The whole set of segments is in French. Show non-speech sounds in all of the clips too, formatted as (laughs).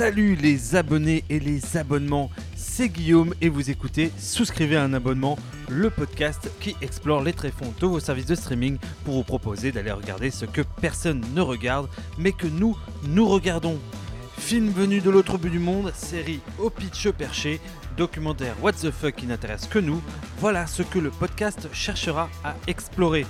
Salut les abonnés et les abonnements, c'est Guillaume et vous écoutez Souscrivez à un abonnement, le podcast qui explore les tréfonds de vos services de streaming pour vous proposer d'aller regarder ce que personne ne regarde mais que nous, nous regardons. Film venu de l'autre bout du monde, série au pitch perché, documentaire What the fuck qui n'intéresse que nous, voilà ce que le podcast cherchera à explorer.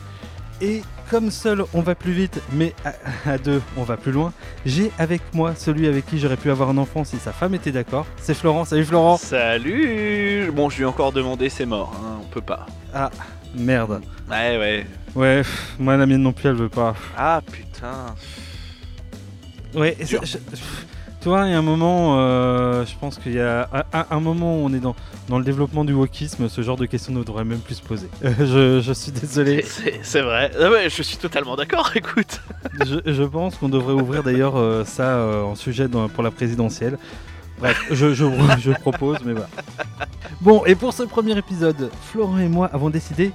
Et comme seul on va plus vite, mais à, à deux on va plus loin, j'ai avec moi celui avec qui j'aurais pu avoir un enfant si sa femme était d'accord. C'est Florent. Salut Florent. Salut Bon, je lui ai encore demandé, c'est mort, hein, on peut pas. Ah merde. Ouais, ouais. Ouais, pff, moi la mienne non plus elle veut pas. Ah putain. Ouais, c'est- je- tu vois, il y a un moment, euh, je pense qu'il y a un, un moment où on est dans, dans le développement du wokisme, ce genre de questions ne devrait même plus se poser. Euh, (laughs) je, je suis désolé. C'est- vrai. Ah ouais, je suis totalement d'accord, (laughs) écoute. je, je pense qu'on devrait ouvrir d'ailleurs euh, ça euh, en sujet dans- pour la présidentielle. Bref, je, je, (laughs) je propose, mais voilà. Bon, et pour ce premier épisode, Florent et moi avons décidé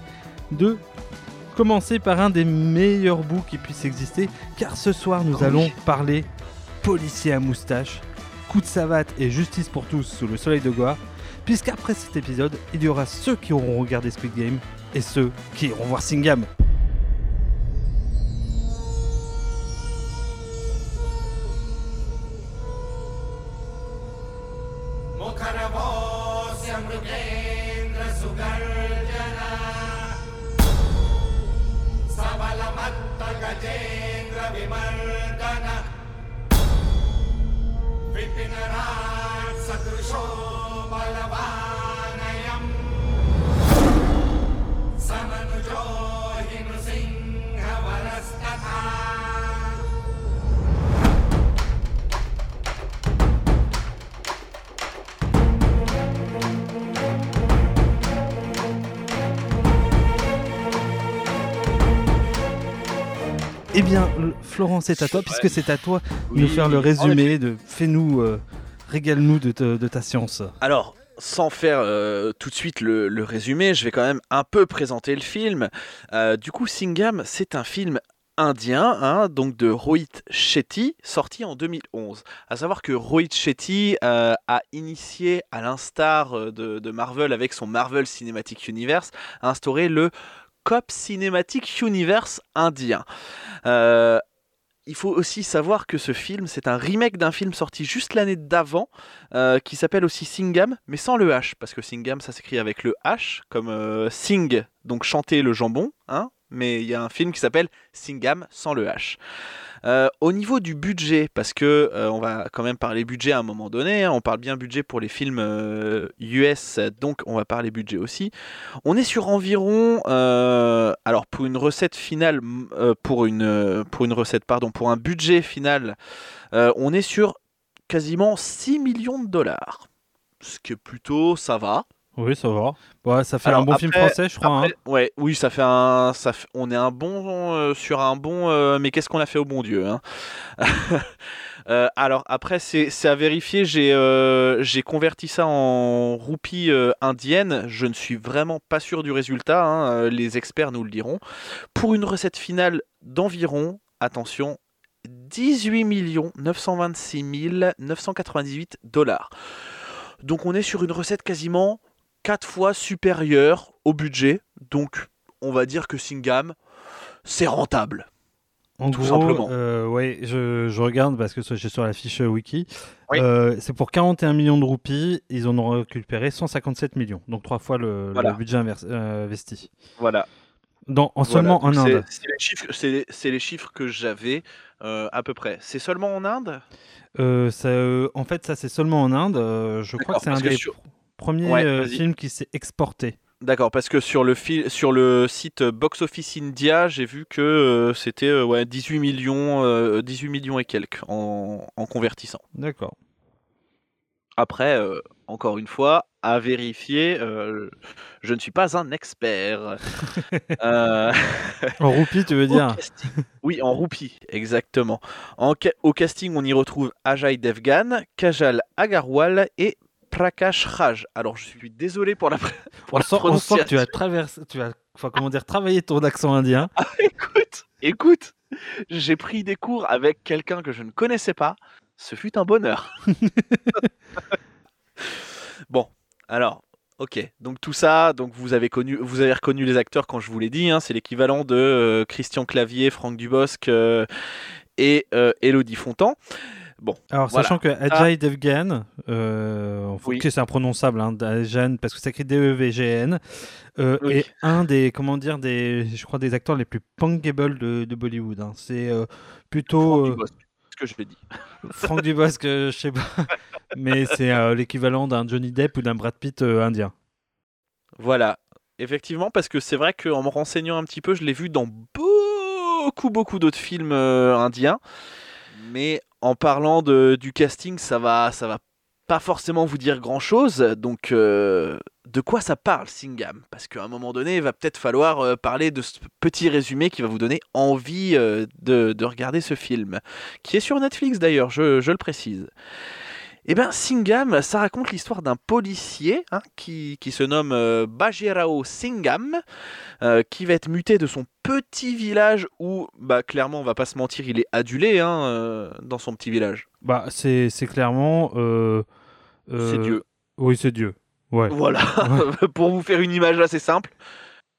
de commencer par un des meilleurs bouts qui puisse exister, car ce soir nous Oh oui. allons parler policier à moustache, coup de savate et justice pour tous sous le soleil de Goa, puisqu'après cet épisode, il y aura ceux qui auront regardé Squid Game et ceux qui iront voir Singam. Florent, c'est à toi, Ouais. puisque c'est à toi de Oui, nous faire le résumé, de fais-nous, euh, régale-nous de, ta science. Alors, sans faire euh, tout de suite le, le résumé, je vais quand même un peu présenter le film. Euh, du coup, Singam, c'est un film indien, hein, donc de Rohit Shetty, sorti en 2011. À savoir que Rohit Shetty euh, a initié, à l'instar de, de Marvel avec son Marvel Cinematic Universe, a instauré le COP Cinematic Universe indien. Il faut aussi savoir que ce film, c'est un remake d'un film sorti juste l'année d'avant, euh, qui s'appelle aussi Singam, mais sans le H, parce que Singam, ça s'écrit avec le H, comme euh, sing, donc chanter le jambon, hein, mais il y a un film qui s'appelle Singam sans le H. Euh, au niveau du budget, parce que euh, on va quand même parler budget à un moment donné, hein, on parle bien budget pour les films euh, US, donc on va parler budget aussi. On est sur environ, euh, alors pour une recette finale, euh, pour une euh, pour une recette, pardon, pour un budget final, euh, on est sur quasiment 6 millions de dollars. Ce qui est plutôt, ça va. Oui, ça va. Ouais, ça fait Alors, un bon film français, je crois. hein. Ouais, oui, ça fait un, ça fait- on est un bon euh, sur un bon, euh, mais qu'est-ce qu'on a fait au bon Dieu hein (laughs) Euh, Alors après, c'est à vérifier. J'ai euh, converti ça en roupies euh, indiennes. Je ne suis vraiment pas sûr du résultat. hein, Les experts nous le diront. Pour une recette finale d'environ, attention, 18 926 998 dollars. Donc on est sur une recette quasiment 4 fois supérieure au budget. Donc on va dire que Singam, c'est rentable. En tout gros, simplement. euh, ouais, je, je regarde parce que j'ai sur la fiche euh, wiki. Oui. Euh, c'est pour 41 millions de roupies. Ils en ont récupéré 157 millions. Donc trois fois le, budget euh, investi. Voilà. Dans, en Voilà. seulement en Inde. C'est les chiffres, les que j'avais euh, à peu près. C'est seulement en Inde? Euh, ça, euh, en fait, ça c'est seulement en Inde. Euh, je crois que c'est un des sur- premiers Ouais, euh, films qui s'est exporté. D'accord, parce que sur le, fil- sur le site Box Office India, j'ai vu que euh, c'était euh, ouais, 18, millions, euh, 18 millions et quelques en, en convertissant. D'accord. Après, encore une fois, à vérifier, je ne suis pas un expert. (laughs) (laughs) En roupies, tu veux dire casting- Oui, en roupie, exactement. En au casting, on y retrouve Ajay Devgan, Kajal Agarwal et Prakash Raj. Alors, je suis désolé pour la, (laughs) pour on, la sent, on sent que tu as traversé, tu as, enfin, comment dire, travaillé ton accent indien. (laughs) écoute, écoute, j'ai pris des cours avec quelqu'un que je ne connaissais pas. Ce fut un bonheur. (laughs) bon, alors, ok. Donc tout ça, donc vous avez connu, vous avez reconnu les acteurs quand je vous l'ai dit. hein, c'est l'équivalent de euh, Christian Clavier, Franck Dubosc euh, et euh, Elodie Fontan. Bon, Alors, Voilà. sachant que Ajay Devgan, euh, Oui. c'est imprononçable, hein, parce que ça écrit D-E-V-G-N, euh, Oui. est un des, comment dire, des, je crois, des acteurs les plus punkable de, de Bollywood. hein. C'est euh, plutôt Franck euh, Dubosc, ce que je l'ai dit. (laughs) Franck Dubosc, je sais pas, (laughs) mais c'est l'équivalent d'un Johnny Depp ou d'un Brad Pitt indien. Voilà, effectivement, parce que c'est vrai qu'en me renseignant un petit peu, je l'ai vu dans beaucoup, beaucoup d'autres films indiens. Mais en parlant de, du casting, ça va, ça va pas forcément vous dire grand chose. Donc, euh, de quoi ça parle, Singam? Parce qu'à un moment donné, il va peut-être falloir euh, parler de ce petit résumé qui va vous donner envie euh, de, de regarder ce film, qui est sur Netflix d'ailleurs, je, je le précise. Eh bien, Singam, ça raconte l'histoire d'un policier hein, qui, qui se nomme Bajirao Singam, euh, qui va être muté de son petit village où, bah, clairement, on va pas se mentir, il est adulé hein, euh, dans son petit village. Bah, c'est c'est clairement. euh, C'est euh, Dieu. Oui, c'est Dieu. Ouais. Voilà, (laughs) pour vous faire une image assez simple,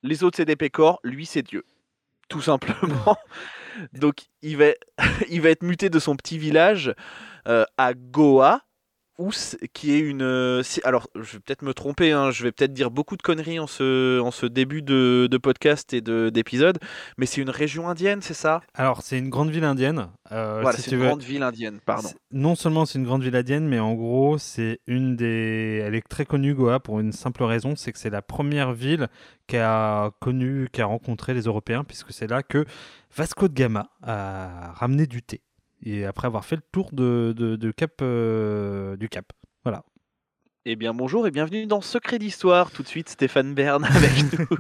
les autres c'est des pécores, lui c'est Dieu. Tout simplement. (laughs) Donc il va, (laughs) il va être muté de son petit village à Goa, c'est- qui est une... euh, Alors je vais peut-être me tromper, hein, je vais peut-être dire beaucoup de conneries en ce, en ce début de, de podcast et de- d'épisode, mais c'est une région indienne, c'est ça? Alors, c'est une grande ville indienne. euh, Voilà, si c'est une veux. grande ville indienne, pardon. Non seulement c'est une grande ville indienne, mais en gros, c'est une des. Elle est très connue, Goa, pour une simple raison c'est que c'est la première ville qui a connu, qui a rencontré les Européens, puisque c'est là que Vasco de Gama a ramené du thé. Et après avoir fait le tour de, de- de Cap, euh, du Cap. Voilà. Eh bien bonjour et bienvenue dans Secret d'Histoire, tout de suite Stéphane Bern (laughs) avec nous. (laughs)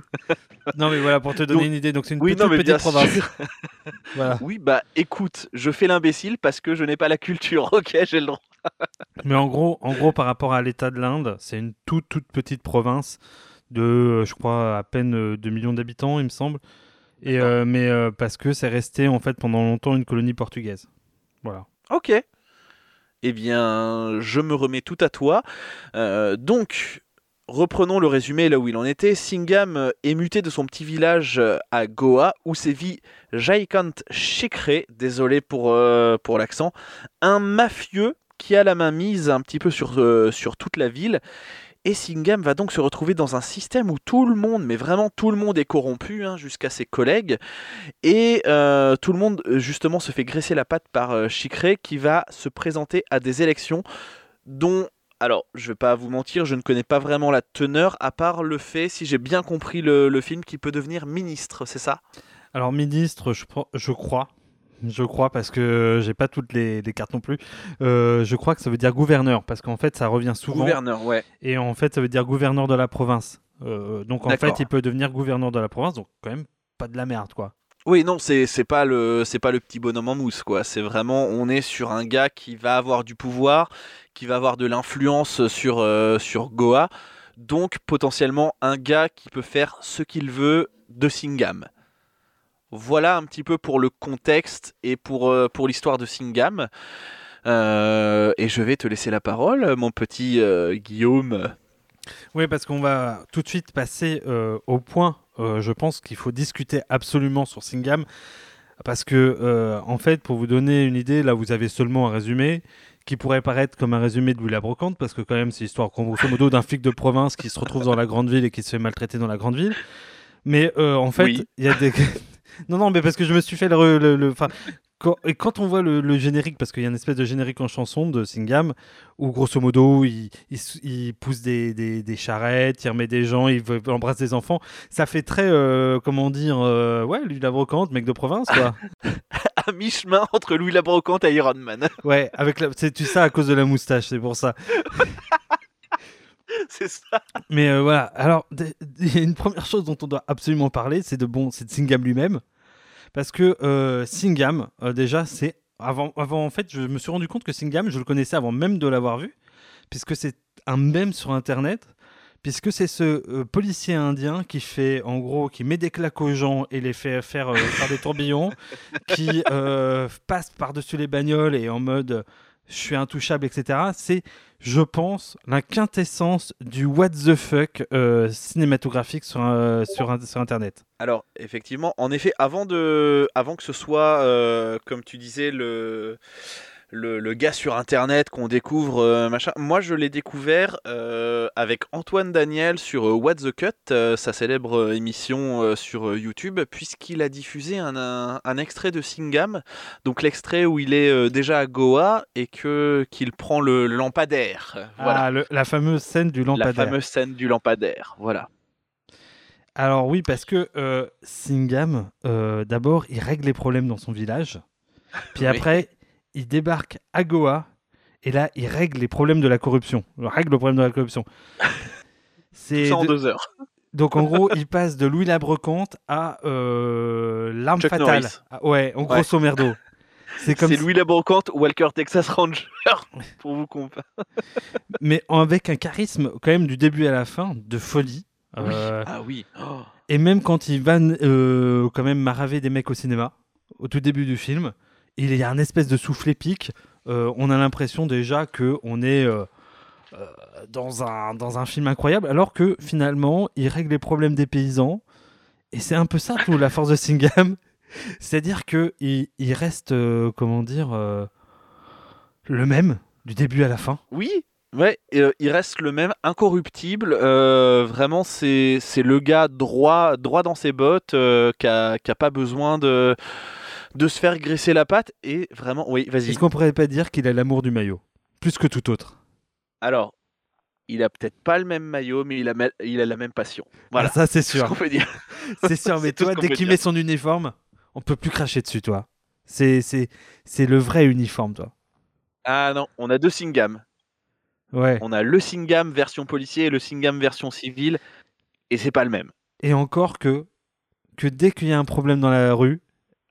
Non, mais voilà, pour te donner Donc- une idée, donc c'est une Oui, petite, non, mais petite bien province. (laughs) Voilà. Oui, bah écoute, je fais l'imbécile parce que je n'ai pas la culture. Ok, j'ai le droit. Mais en gros, en gros, par rapport à l'état de l'Inde, c'est une toute, toute petite province de, euh, je crois, à peine euh, 2 millions d'habitants, il me semble. Et, euh, mais euh, parce que c'est resté, en fait, pendant longtemps une colonie portugaise. Ok. Eh bien, je me remets tout à toi. Euh, donc, reprenons le résumé là où il en était. Singham est muté de son petit village euh, à Goa où sévit Jaikant Shikre, désolé pour, euh, pour l'accent, un mafieux qui a la main mise un petit peu sur toute la ville. Et Singham va donc se retrouver dans un système où tout le monde, mais vraiment tout le monde est corrompu, hein, jusqu'à ses collègues. Et euh, tout le monde, euh, justement, se fait graisser la patte par euh, Chicré qui va se présenter à des élections dont, alors, je vais pas vous mentir, je ne connais pas vraiment la teneur, à part le fait, si j'ai bien compris le, film, qu'il peut devenir ministre, c'est ça? Alors, ministre, je crois. Je crois parce que j'ai pas toutes les, les cartes non plus. Euh, je crois que ça veut dire gouverneur parce qu'en fait ça revient souvent Gouverneur, ouais. et en fait ça veut dire gouverneur de la province. Euh, donc en fait il peut devenir gouverneur de la province donc quand même pas de la merde quoi. Oui, non, c'est pas le c'est pas le petit bonhomme en mousse quoi. C'est vraiment on est sur un gars qui va avoir du pouvoir, qui va avoir de l'influence sur euh, sur Goa, donc potentiellement un gars qui peut faire ce qu'il veut de Singham. Voilà un petit peu pour le contexte et pour euh, pour l'histoire de Singham. Euh, et je vais te laisser la parole, mon petit euh, Guillaume. Oui, parce qu'on va tout de suite passer euh, au point. je pense qu'il faut discuter absolument sur Singham. Parce que, en fait, pour vous donner une idée, là, vous avez seulement un résumé qui pourrait paraître comme un résumé de Louis la Brocante, parce que, quand même, c'est l'histoire, grosso modo, d'un flic de province qui se retrouve dans la grande ville et qui se fait maltraiter dans la grande ville. Mais, en fait, il Oui. y a des. (laughs) non, non, mais parce que je me suis fait le. le- le- quand, et quand on voit le, le générique, parce qu'il y a une espèce de générique en chanson de Singham, où grosso modo il, il, il pousse des, des, des charrettes, il remet des gens, il, embrasse des enfants. Ça fait très, euh, comment dire, euh, ouais, lui la brocante, mec de province, quoi. (laughs) À mi-chemin entre Louis la Brocante et Iron Man. ouais, avec la, c'est tu ça à cause de la moustache, c'est pour ça. (laughs) (laughs) c'est ça. Mais euh, voilà, alors il y a une première chose dont on doit absolument parler, c'est de bon, de Singham lui-même, parce que euh, Singham, euh, déjà, c'est avant, avant en fait, je me suis rendu compte que Singham, je le connaissais avant même de l'avoir vu, puisque c'est un mème sur Internet, puisque c'est ce euh, policier indien qui fait, en gros, qui met des claques aux gens et les fait faire, faire des tourbillons, qui passe par-dessus les bagnoles et en mode je suis intouchable, etc. C'est, je pense, la quintessence du what the fuck euh, cinématographique sur, Internet. Alors, effectivement, en effet, avant que ce soit, euh, comme tu disais, le, le, le gars sur Internet qu'on découvre, euh, machin, moi je l'ai découvert euh, avec Antoine Daniel sur euh, What the Cut, euh, sa célèbre émission sur YouTube, puisqu'il a diffusé un, un, un extrait de Singham, donc l'extrait où il est déjà à Goa et que qu'il prend le, lampadaire. Voilà. Ah, le- la fameuse scène du La lampadaire. fameuse scène du lampadaire, voilà. Alors oui, parce que Singham, euh, d'abord, il règle les problèmes dans son village. Puis Oui. Il débarque à Goa. Et là, il règle les problèmes de la corruption. Il règle le problème de la corruption. (laughs) C'est en de- deux heures. Donc en gros, il passe de Louis Labrecante à euh, l'arme fatale. Norris. Ah, ouais, en grosso merdo. C'est comme C'est si- Louis Labrocante, Walker Texas Ranger, (laughs) pour vous comparer. (laughs) mais avec un charisme quand même du début à la fin de folie. Euh, Ah oui. Oh. Et même quand il va euh, quand même maraver des mecs au cinéma, au tout début du film, il y a un espèce de souffle épique. Euh, on a l'impression déjà que on est euh, euh, dans, un, film incroyable, alors que finalement, il règle les problèmes des paysans. Et c'est un peu ça, tout, la force de Singham. (laughs) C'est-à-dire qu'il il reste, comment dire, le même du début à la fin. Oui, ouais, il reste le même, incorruptible. vraiment, c'est le gars droit, droit dans ses bottes, qui a, qui a pas besoin de, de se faire graisser la patte. Et vraiment, oui, vas-y. Est-ce qu'on pourrait pas dire qu'il a l'amour du maillot Plus que tout autre? Alors, il a peut-être pas le même maillot, mais il a, il a la même passion. Voilà. Ah, ça, c'est C'est ce sûr. qu'on peut dire. (laughs) C'est sûr, (laughs) mais toi, dès qu'il met son uniforme, on peut plus cracher dessus, toi. C'est, c'est, c'est le vrai uniforme, toi. Ah non, on a deux Singham. Ouais. On a le Singham version policier et le Singham version civile, et c'est pas le même. Et encore que, que dès qu'il y a un problème dans la rue,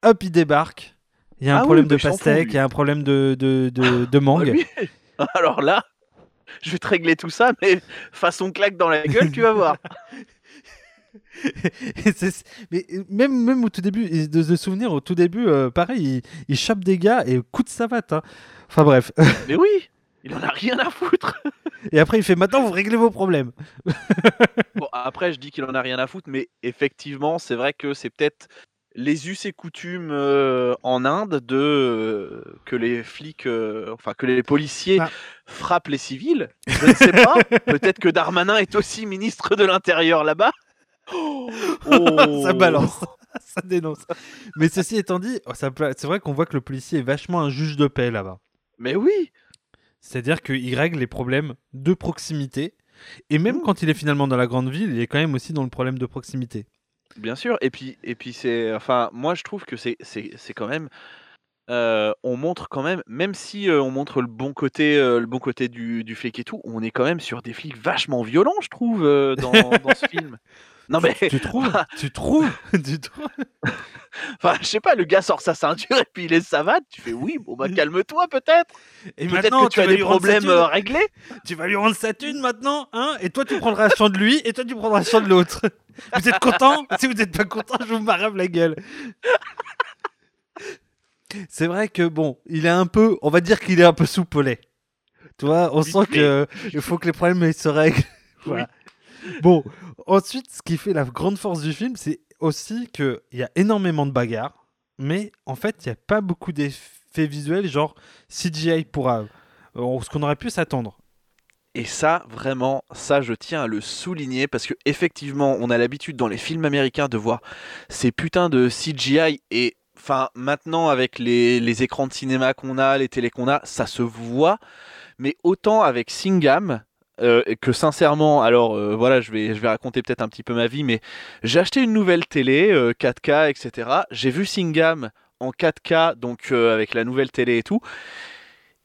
hop, il débarque. Il y a un Ah problème de pastèque, il y a un problème de, de, de, de mangue. Ah, lui (laughs) Alors là, je vais te régler tout ça, mais façon claque dans la gueule, tu vas voir. (laughs) Mais même, même au tout début, de se souvenir, au tout début, euh, pareil, il, il chope des gars et coup de savate. hein. Enfin bref. (laughs) Mais oui, il en a rien à foutre. Et après, il fait maintenant, vous réglez vos problèmes. Bon, après, je dis qu'il en a rien à foutre, mais effectivement, c'est vrai que c'est peut-être les us et coutumes euh, en Inde de euh, que les flics, euh, enfin que les policiers Ah. frappent les civils? Je ne sais pas. (laughs) Peut-être que Darmanin est aussi ministre de l'Intérieur là-bas. Oh. (laughs) ça balance, (laughs) ça dénonce. Mais ceci étant dit, oh, c'est vrai qu'on voit que le policier est vachement un juge de paix là-bas. Mais oui. C'est-à-dire qu'il règle les problèmes de proximité. Et même Mm. quand il est finalement dans la grande ville, il est quand même aussi dans le problème de proximité. Bien sûr, et puis, et puis c'est, enfin, moi je trouve que c'est, c'est, c'est quand même, euh, on montre quand même, même si euh, on montre le bon côté, euh, le bon côté du, du flic et tout, on est quand même sur des flics vachement violents, je trouve, dans, dans ce (laughs) film. Non mais, Tu trouves? (laughs) Tu trouves? (laughs) Tu trouves enfin, je sais pas, le gars sort sa ceinture et puis il est savate, tu fais oui, bon bah calme-toi peut-être, Et maintenant, que tu as des problèmes euh, réglés. Tu vas lui rendre sa thune maintenant, hein Et toi, tu prendras champ de lui, et toi, tu prendras champ de l'autre. Vous êtes content (laughs) Si vous n'êtes pas content, je vous marave la gueule. C'est vrai que bon, il est un peu, on va dire qu'il est un peu soupolé. Tu vois, on sent que il faut que les problèmes ils se règlent. Voilà. Bon, ensuite, ce qui fait la grande force du film, c'est aussi qu'il y a énormément de bagarres, mais en fait, il n'y a pas beaucoup d'effets visuels, genre CGI pour euh, ce qu'on aurait pu s'attendre. Et ça, vraiment, ça, je tiens à le souligner parce que effectivement, on a l'habitude dans les films américains de voir ces putains de CGI et enfin maintenant avec les, les écrans de cinéma qu'on a, les télés qu'on a, ça se voit. Mais autant avec Singham euh, que sincèrement, alors euh, voilà, je vais je vais raconter peut-être un petit peu ma vie, mais j'ai acheté une nouvelle télé euh, 4K, etc. J'ai vu Singham en 4K, donc euh, avec la nouvelle télé et tout.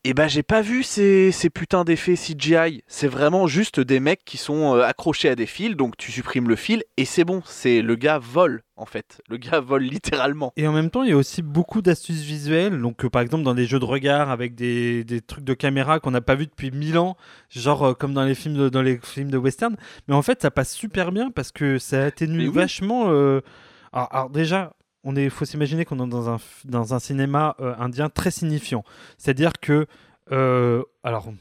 Et ben j'ai pas vu ces, ces putains d'effets CGI. C'est vraiment juste des mecs qui sont euh, accrochés à des fils, donc tu supprimes le fil et c'est bon. C'est le gars vole en fait. Le gars (laughs) vole littéralement. Et en même temps, il y a aussi beaucoup d'astuces visuelles. Donc, euh, par exemple, dans des jeux de regard avec des, des trucs de caméra qu'on n'a pas vu depuis mille ans, genre euh, comme dans les films de, dans les films de western. Mais en fait, ça passe super bien parce que ça atténue oui. vachement. euh, Alors, alors déjà, on est, faut s'imaginer qu'on est dans un, dans un cinéma euh, indien très signifiant. C'est-à-dire que Euh, alors,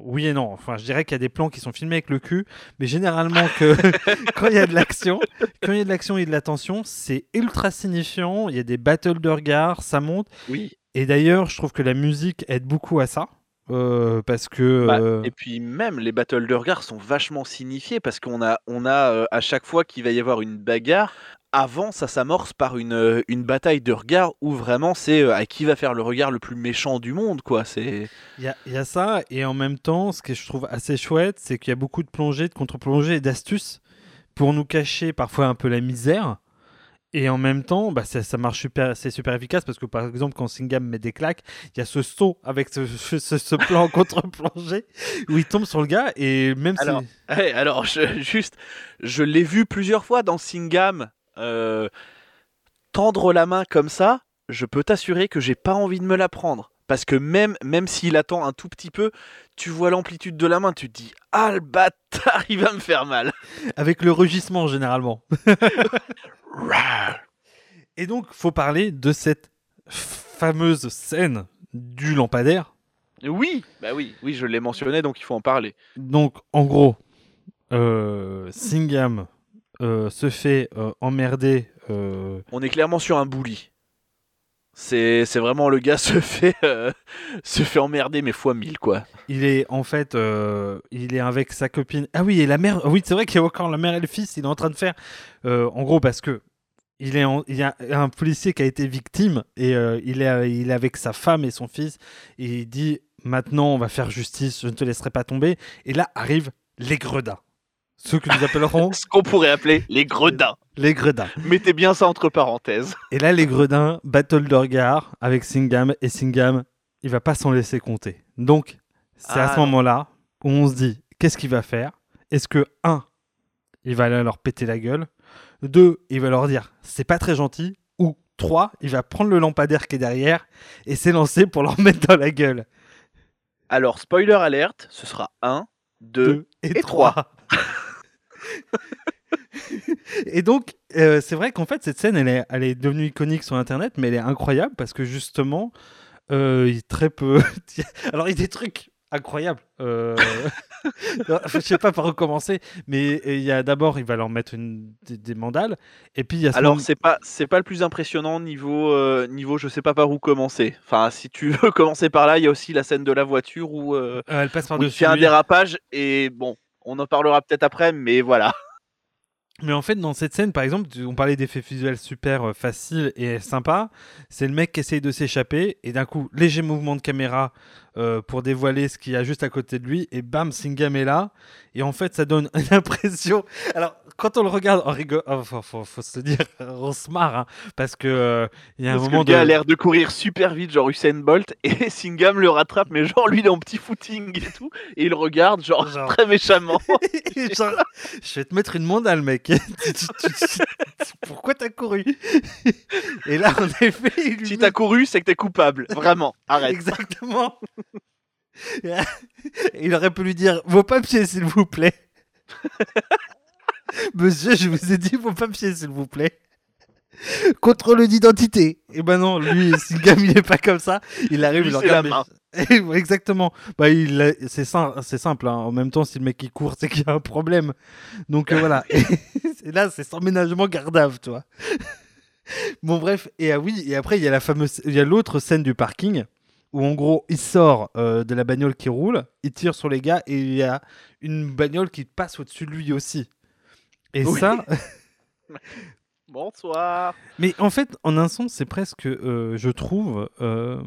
oui et non. Enfin, je dirais qu'il y a des plans qui sont filmés avec le cul, mais généralement que (laughs) quand il y a de l'action, quand il y a de l'action et de la tension, c'est ultra signifiant. Il y a des battles de regards, ça monte. Oui. Et d'ailleurs, je trouve que la musique aide beaucoup à ça. euh, parce que Bah, euh, Et puis même les battles de regard sont vachement signifiés parce qu'on a, on a euh, à chaque fois qu'il va y avoir une bagarre, avant ça s'amorce par une, euh, une bataille de regard où vraiment c'est euh, à qui va faire le regard le plus méchant du monde quoi. C'est Il y y a ça, et en même temps, ce que je trouve assez chouette, c'est qu'il y a beaucoup de plongées, de contre-plongées et d'astuces pour nous cacher parfois un peu la misère. Et en même temps, bah, ça, ça marche super, c'est super efficace parce que par exemple, quand Singham met des claques, il y a ce saut avec ce, ce, plan (laughs) contre-plongée où il tombe sur le gars et même Alors, (laughs) si. Alors je, juste, je l'ai vu plusieurs fois dans Singham euh, tendre la main comme ça. Je peux t'assurer que j'ai pas envie de me la prendre. Parce que même, même s'il attend un tout petit peu, tu vois l'amplitude de la main, tu te dis Ah le bâtard, (laughs) il va me faire mal. Avec le rugissement généralement. (laughs) Et donc, faut parler de cette fameuse scène du lampadaire. Oui, bah oui, oui, je l'ai mentionné, donc il faut en parler. Donc, en gros, euh, Singham se fait euh, emmerder. euh, On est clairement sur un bully. C'est c'est vraiment le gars (laughs) se fait, euh, se fait emmerder, mais fois mille, quoi. il est en fait, euh, il est avec sa copine. Ah oui, et la mère. Oui, c'est vrai qu'il y a encore la mère et le fils. Il est en train de faire. euh, en gros, parce que il est, en- il y a un policier qui a été victime et euh, il est, il est avec sa femme et son fils. Et il dit maintenant, on va faire justice. Je ne te laisserai pas tomber. Et là arrivent les gredins, ceux que nous appellerons (laughs) Ce qu'on pourrait appeler les gredins. les gredins. Mettez bien ça entre parenthèses. Et là, les gredins, battle de regard avec Singham, et Singham, il va pas s'en laisser compter. Donc, c'est à Ah ce non. moment-là où on se dit, qu'est-ce qu'il va faire? Est-ce que, un, il va aller leur péter la gueule? Deux, il va leur dire, c'est pas très gentil Ou trois, il va prendre le lampadaire qui est derrière et s'élancer pour leur (laughs) mettre dans la gueule Alors, spoiler alerte, ce sera 1, 2, Deux et, et trois. (laughs) et donc, euh, c'est vrai qu'en fait, cette scène, elle est, elle est devenue iconique sur Internet, mais elle est incroyable parce que justement, euh, il très peu. (laughs) Alors, il y a des trucs incroyables. Euh... (laughs) je sais pas par où commencer, mais il y a d'abord, il va leur mettre une, des, des mandales, et puis il y a ce Alors, moment- c'est pas, c'est pas le plus impressionnant niveau, euh, niveau je sais pas par où commencer. Enfin, si tu veux (laughs) commencer par là, il y a aussi la scène de la voiture où, euh, Euh, elle passe où il fait un dérapage et bon, on en parlera peut-être après, mais voilà. (laughs) Mais en fait, dans cette scène, par exemple, on parlait d'effets visuels super euh, faciles et sympas. C'est le mec qui essaye de s'échapper et d'un coup, léger mouvement de caméra euh, pour dévoiler ce qu'il y a juste à côté de lui et bam, Singham est là. Et en fait, ça donne (laughs) une impression. Alors, quand on le regarde, on rigole. Oh, faut, faut- faut se dire, (laughs) on se marre hein, parce que euh, il y a un Parce que moment le gars de. a l'air de courir super vite, genre Usain Bolt, (laughs) et Singham le rattrape, mais genre lui il est en petit footing et tout, et il le regarde genre, Genre. très méchamment. (laughs) Genre, je vais te mettre une mandale, mec. Pourquoi t'as couru? Et là, en effet, il lui si met- t'as couru, c'est que t'es coupable. Vraiment, arrête. Exactement. Il aurait pu lui dire vos papiers, s'il vous plaît. (laughs) Monsieur, je vous ai dit vos papiers, s'il vous plaît. Contrôle d'identité. Et ben non, lui, (laughs) si le gars il est pas comme ça, il arrive, Lui, il regarde. mais- (laughs) Exactement. Bah, il, a- c'est sim- c'est simple. hein. En même temps, si le mec il court, c'est qu'il y a un problème. Donc euh, voilà. Et, là, c'est sans ménagement gardave, tu vois. Bon bref, et ah oui, et après il y a la fameuse, il y a l'autre scène du parking où en gros il sort euh, de la bagnole qui roule, il tire sur les gars et il y a une bagnole qui passe au-dessus de lui aussi. Et Oui. ça, (laughs) Bonsoir. mais en fait, en un sens, c'est presque, euh, je trouve, euh,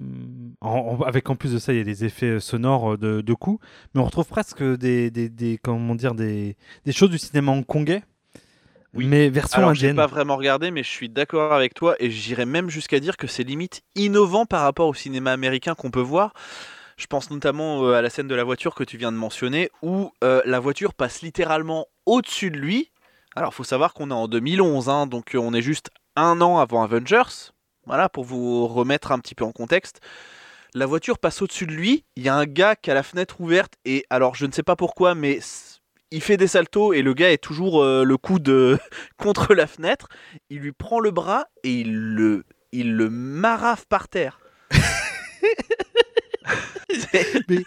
en- en- avec en plus de ça, il y a des effets sonores euh, de, de coups, mais on retrouve presque des, des, des- comment dire, des, des choses du cinéma hongkongais, Oui. mais version Alors, j'ai indienne. pas vraiment regardé, mais je suis d'accord avec toi, et j'irais même jusqu'à dire que c'est limite innovant par rapport au cinéma américain qu'on peut voir. Je pense notamment à la scène de la voiture que tu viens de mentionner, où euh, la voiture passe littéralement au-dessus de lui. Alors, faut savoir qu'on est en 2011, hein, donc euh, on est juste un an avant Avengers. Voilà, pour vous remettre un petit peu en contexte. La voiture passe au-dessus de lui, il y a un gars qui a la fenêtre ouverte, et alors je ne sais pas pourquoi, mais il fait des saltos et le gars est toujours euh, le coude (laughs) contre la fenêtre. Il lui prend le bras et il le, il le maraffe par terre. (laughs) Mais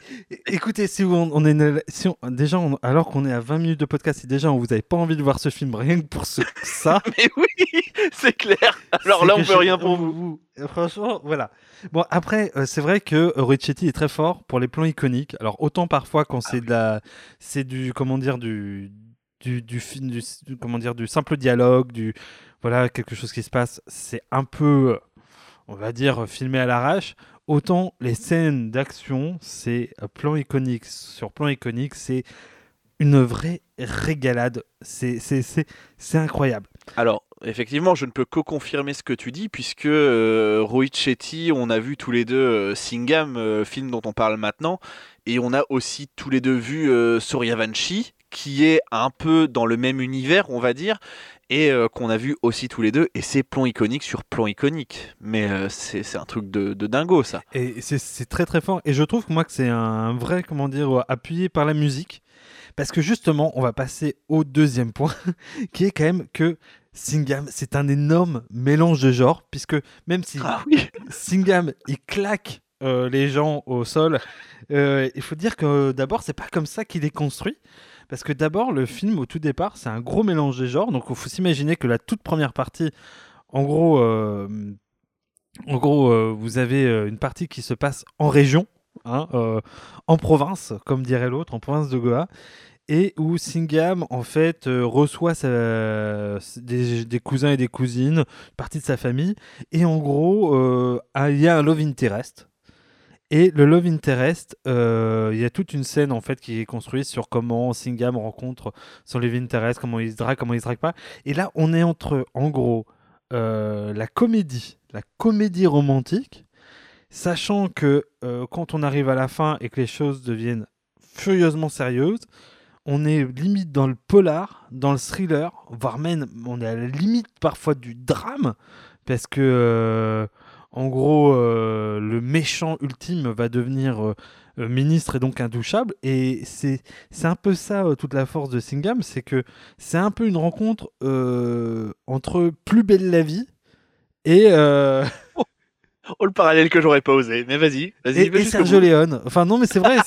écoutez, si on, on est une- si on- déjà on- alors qu'on est à 20 minutes de podcast, si déjà on vous avez pas envie de voir ce film rien que pour ce, ça, (laughs) Mais oui, c'est clair. Alors là, on peut je- rien pour vous. Franchement, voilà. Bon, après, euh, c'est vrai que Richetti est très fort pour les plans iconiques. Alors, autant parfois quand c'est de la. C'est du. Comment dire Du. Du, du, film- du, du- comment dire du simple dialogue du voilà quelque chose qui se passe c'est un peu on va dire filmé à l'arrache autant les scènes d'action c'est euh, plan iconique. Sur plan iconique c'est une vraie régalade. C'est incroyable. Alors, effectivement, je ne peux que confirmer ce que tu dis, puisque euh, Rohit on a vu tous les deux euh, Singham, euh, film dont on parle maintenant, et on a aussi tous les deux vu euh, Suryavanshi, qui est un peu dans le même univers, on va dire, et euh, qu'on a vu aussi tous les deux, et c'est plan iconique sur plan iconique. Mais euh, c'est un truc de, de dingo, ça. Et c'est- très très fort. Et je trouve que moi que c'est un vrai, comment dire, appuyé par la musique. Parce que justement, on va passer au deuxième point, (laughs) qui est quand même que Singham, c'est un énorme mélange de genres, puisque même si Ah oui Singham, il claque euh, les gens au sol, il faut dire que d'abord, c'est pas comme ça qu'il est construit. Parce que d'abord, le film, au tout départ, c'est un gros mélange des genres. Donc, il faut s'imaginer que la toute première partie, en gros, euh, en gros euh, vous avez euh, une partie qui se passe en région, hein, en province, comme dirait l'autre, en province de Goa. Et où Singham, en fait, reçoit des, cousins et des cousines, partie de sa famille. Et en gros, il y a un love interest. Et le Love Interest, euh, il y a toute une scène en fait qui est construite sur comment Singham rencontre son Love Interest, comment il se drague, comment il se drague pas. Et là, on est entre, en gros, euh, la comédie, la comédie romantique, sachant que euh, quand on arrive à la fin et que les choses deviennent furieusement sérieuses, on est limite dans le polar, dans le thriller, voire même on est à la limite parfois du drame, parce que en gros euh, le méchant ultime va devenir euh, euh, ministre et donc indouchable, et c'est un peu ça euh, toute la force de Singham, c'est que c'est un peu une rencontre entre Plus belle la vie et (laughs) Oh, le parallèle que j'aurais pas osé. Mais vas-y, vas-y. et, et Sergio bout. Leone. Enfin, non, mais c'est vrai.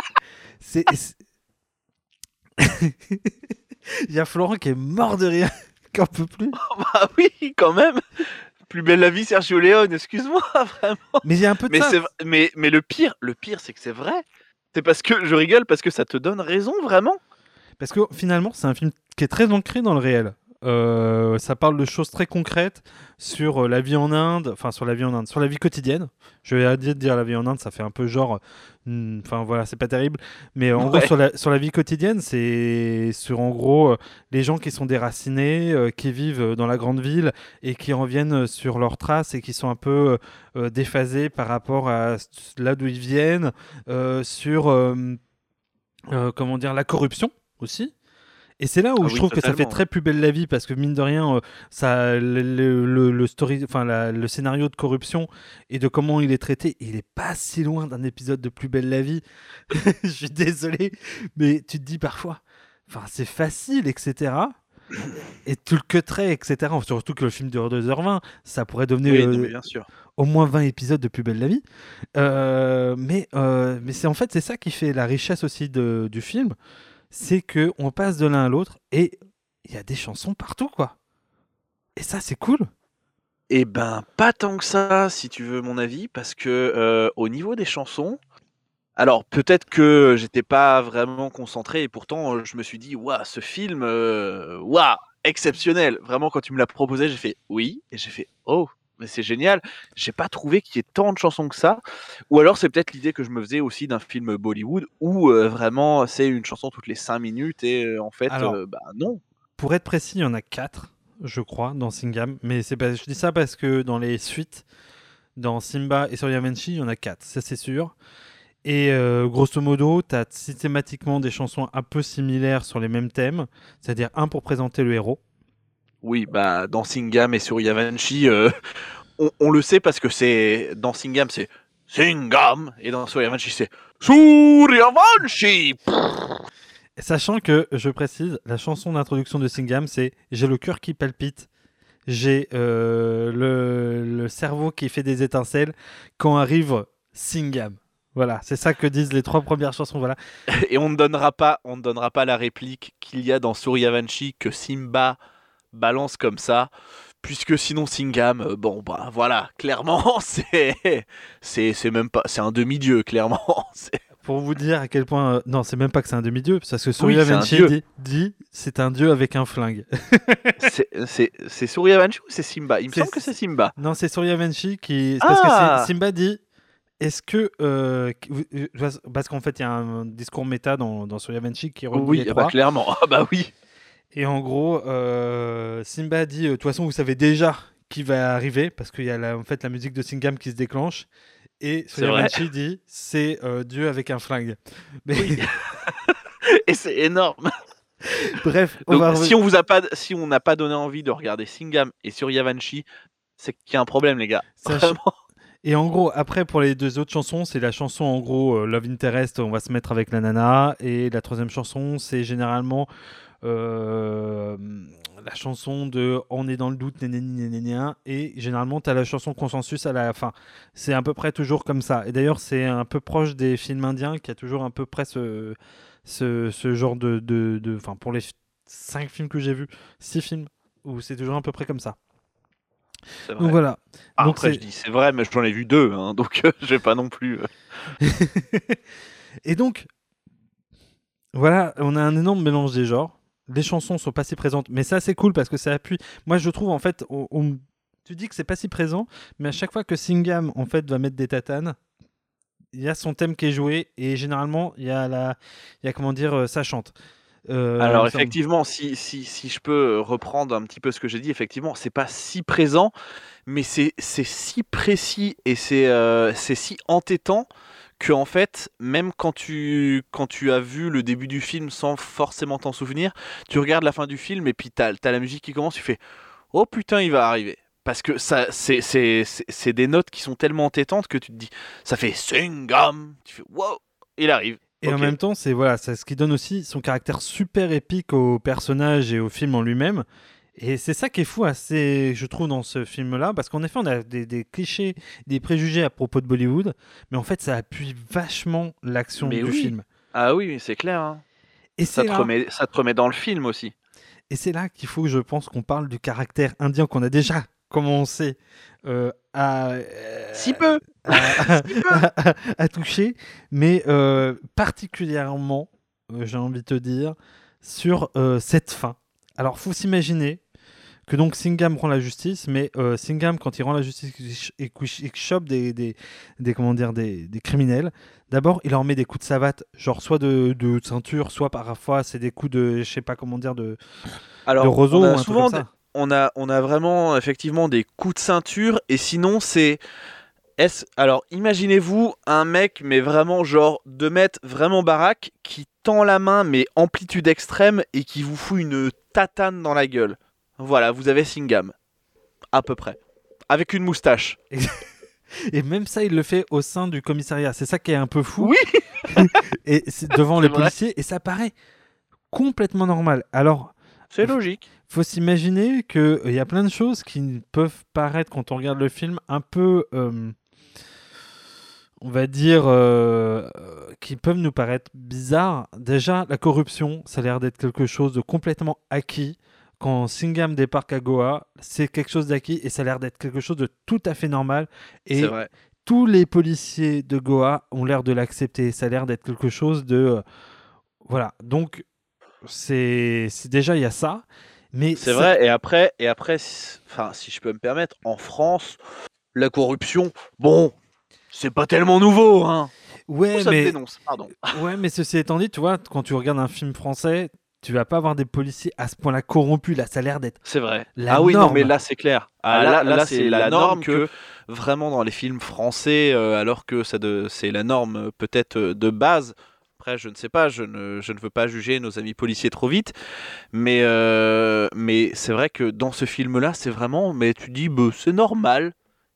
(laughs) c'est. (laughs) Il y a Florent qui est mort de rire, qui en peut plus. Ah oui, quand même. Plus belle la vie, Sergio Leone, excuse-moi, (laughs) vraiment. Mais il y a un peu de Mais, ça. mais le pire, le pire, c'est que c'est vrai. C'est parce que je rigole parce que ça te donne raison, vraiment. Parce que finalement, c'est un film qui est très ancré dans le réel. Euh, ça parle de choses très concrètes sur euh, la vie en Inde, enfin sur la vie en Inde, sur la vie quotidienne. Je vais dire, dire la vie en Inde, ça fait un peu genre, hmm, enfin voilà, c'est pas terrible. Mais en gros sur la, sur la vie quotidienne, c'est sur en gros euh, les gens qui sont déracinés, qui vivent dans la grande ville et qui reviennent sur leurs traces et qui sont un peu déphasés par rapport à là d'où ils viennent, sur comment dire la corruption aussi. Et c'est là où Ah je oui, trouve que ça fait très plus belle la vie parce que mine de rien, euh, ça, le, le- le- le story, enfin la- le scénario de corruption et de comment il est traité, il est pas si loin d'un épisode de Plus belle la vie. (laughs) je suis désolé, mais tu te dis parfois, enfin c'est facile, etc. Et tout le cutterait, etc. Surtout que le film dure 2h20, ça pourrait devenir Oui, euh, bien sûr. au moins 20 épisodes de Plus belle la vie. Euh, mais euh, mais c'est en fait c'est ça qui fait la richesse aussi de- du film, c'est que on passe de l'un à l'autre et il y a des chansons partout quoi. Et ça c'est cool. Eh ben, pas tant que ça, si tu veux mon avis, parce que euh, au niveau des chansons, alors peut-être que j'étais pas vraiment concentré et pourtant euh, je me suis dit, waouh, ce film, euh, waouh, exceptionnel. Vraiment, quand tu me l'as proposé, j'ai fait oui et j'ai fait oh, mais c'est génial. J'ai pas trouvé qu'il y ait tant de chansons que ça. Ou alors c'est peut-être l'idée que je me faisais aussi d'un film Bollywood où euh, vraiment c'est une chanson toutes les 5 minutes et euh, en fait, Alors, euh, bah non. Pour être précis, il y en a 4, je crois, dans Singham. Mais c'est pas, je dis ça parce que dans les suites, dans Simba et Suryavanshi, il y en a 4, ça c'est sûr. Et grosso modo, tu as systématiquement des chansons un peu similaires sur les mêmes thèmes, c'est-à-dire un pour présenter le héros. Oui, bah dans Singham et sur Yavanshi, euh, on, on le sait parce que c'est dans Singham c'est Singham et dans Suryavanshi c'est Suryavanshi. Sachant que, je précise, la chanson d'introduction de Singham, c'est J'ai le cœur qui palpite, j'ai euh, le, le cerveau qui fait des étincelles quand arrive Singham. Voilà, c'est ça que disent les trois premières chansons. Voilà. (laughs) Et on ne donnera pas, on ne donnera pas la réplique qu'il y a dans Suryavanshi que Simba balance comme ça, puisque sinon Singam, euh, bon bah voilà, clairement (laughs) c'est c'est même pas, c'est un demi-dieu clairement. (laughs) Pour vous dire à quel point. euh, non, c'est même pas que c'est un demi-dieu, parce que Oui, Surya dieu. dit, dit c'est un dieu avec un flingue. (laughs) C'est c'est Suryavanshi ou c'est Simba? Il me semble que c'est Simba. non, c'est Surya Vanchi qui. Parce Ah que c'est- Simba dit est-ce que. euh, parce qu'en fait, il y a un discours méta dans, dans Surya Vanchi qui regroupe Oui, les ah bah, trois. clairement. Ah bah oui. Et en gros, euh, Simba dit, euh, de toute façon, vous savez déjà qui va arriver, parce qu'il y a la, en fait la musique de Singam qui se déclenche. Et. Suryavanshi dit, c'est euh, Dieu avec un flingue. Mais Oui. (laughs) Et c'est énorme. bref, on Donc, va si on vous a pas, si on n'a pas donné envie de regarder Singam et Suryavanshi, c'est qu'il y a un problème, les gars. Vraiment. Et en gros, après, pour les deux autres chansons, c'est la chanson, en gros, Love Interest, on va se mettre avec la nana. Et la troisième chanson, c'est généralement euh, la chanson de On est dans le doute, nénéni, nénéni, Et généralement, tu as la chanson Consensus à la fin. C'est à peu près toujours comme ça. Et d'ailleurs, c'est un peu proche des films indiens qui a toujours à peu près ce, ce, ce genre de. de, de- Enfin, pour les f- cinq films que j'ai vus, six films, où c'est toujours à peu près comme ça. Donc voilà. Ah, donc après, je dis c'est vrai, mais j'en ai vu deux, hein, (laughs) donc euh, je vais pas non plus. euh, (laughs) et donc, voilà, on a un énorme mélange des genres. Les chansons sont pas si présentes, mais ça c'est cool parce que ça appuie. Moi je trouve en fait, on- on- tu dis que c'est pas si présent, mais à chaque fois que Singam en fait va mettre des tatanes, il y a son thème qui est joué et généralement il y a la, il y a comment dire, euh, ça chante. Euh, Alors effectivement, si, si, si je peux euh, reprendre un petit peu ce que j'ai dit, effectivement, c'est pas si présent, mais c'est c'est si précis et c'est euh, c'est si entêtant que en fait, même quand tu quand tu as vu le début du film sans forcément t'en souvenir, tu regardes la fin du film et puis t'as as la musique qui commence, tu fais oh putain, il va arriver. Parce que ça, c'est des notes qui sont tellement entêtantes que tu te dis, ça fait Singam, tu fais wow, il arrive. Et en même temps, c'est voilà, c'est ce qui donne aussi son caractère super épique au personnage et au film en lui-même. Et c'est ça qui est fou, assez, je trouve, dans ce film-là, parce qu'en effet, on a des, des clichés, des préjugés à propos de Bollywood, mais en fait, ça appuie vachement l'action du oui. film. Ah oui, c'est clair. hein. Et Ça te, là, remet, ça te remet dans le film aussi. et c'est là qu'il faut, je pense, qu'on parle du caractère indien qu'on a déjà commencé euh, à, euh, Si peu (laughs) à, (laughs) à- (laughs) à toucher, mais euh, particulièrement, j'ai envie de te dire, sur cette fin. Alors, faut s'imaginer que donc Singham rend la justice, mais euh, Singham, quand il rend la justice et qu'il chope des, des, des, comment dire, des, des criminels, d'abord, il leur met des coups de savate, genre soit de, de ceinture, soit parfois c'est des coups de, je sais pas comment dire, de, Alors, de roseau on ou truc souvent comme ça. on a, on a vraiment effectivement des coups de ceinture et sinon c'est est alors imaginez-vous un mec mais vraiment genre 2 mètres vraiment baraque qui tend la main mais amplitude extrême et qui vous fout une tatane dans la gueule. Voilà, vous avez Singham à peu près avec une moustache. Et même ça, il le fait au sein du commissariat. C'est ça qui est un peu fou. Oui. (laughs) et c'est devant les vrai. policiers, et ça paraît complètement normal. Alors, C'est logique. faut s'imaginer qu'il y a plein de choses qui peuvent paraître, quand on regarde le film, un peu, euh, on va dire, euh, euh, qui peuvent nous paraître bizarres. Déjà, la corruption, ça a l'air d'être quelque chose de complètement acquis. Quand Singham débarque à Goa, c'est quelque chose d'acquis et ça a l'air d'être quelque chose de tout à fait normal. Et vrai. tous les policiers de Goa ont l'air de l'accepter. Ça a l'air d'être quelque chose de. euh, voilà. Donc, c'est déjà, il y a ça. Mais C'est vrai, et après, et après, si- enfin, si je peux me permettre, en France, la corruption, bon, c'est pas tellement nouveau, hein. Ouais, ça mais, dénonce, pardon. ouais, mais ceci étant dit, tu vois, quand tu regardes un film français, tu vas pas avoir des policiers à ce point-là corrompus. Là, ça a l'air d'être. C'est vrai. La ah oui, non, mais là, c'est clair. Ah, Ah, là, là- là, là, c'est la norme que vraiment dans les films français, euh, alors que ça de, c'est la norme euh, peut-être euh, de base. Après, je ne sais pas, je ne, je ne veux pas juger nos amis policiers trop vite, mais, euh, mais c'est vrai que dans ce film-là, c'est vraiment, mais tu dis, bah, c'est normal.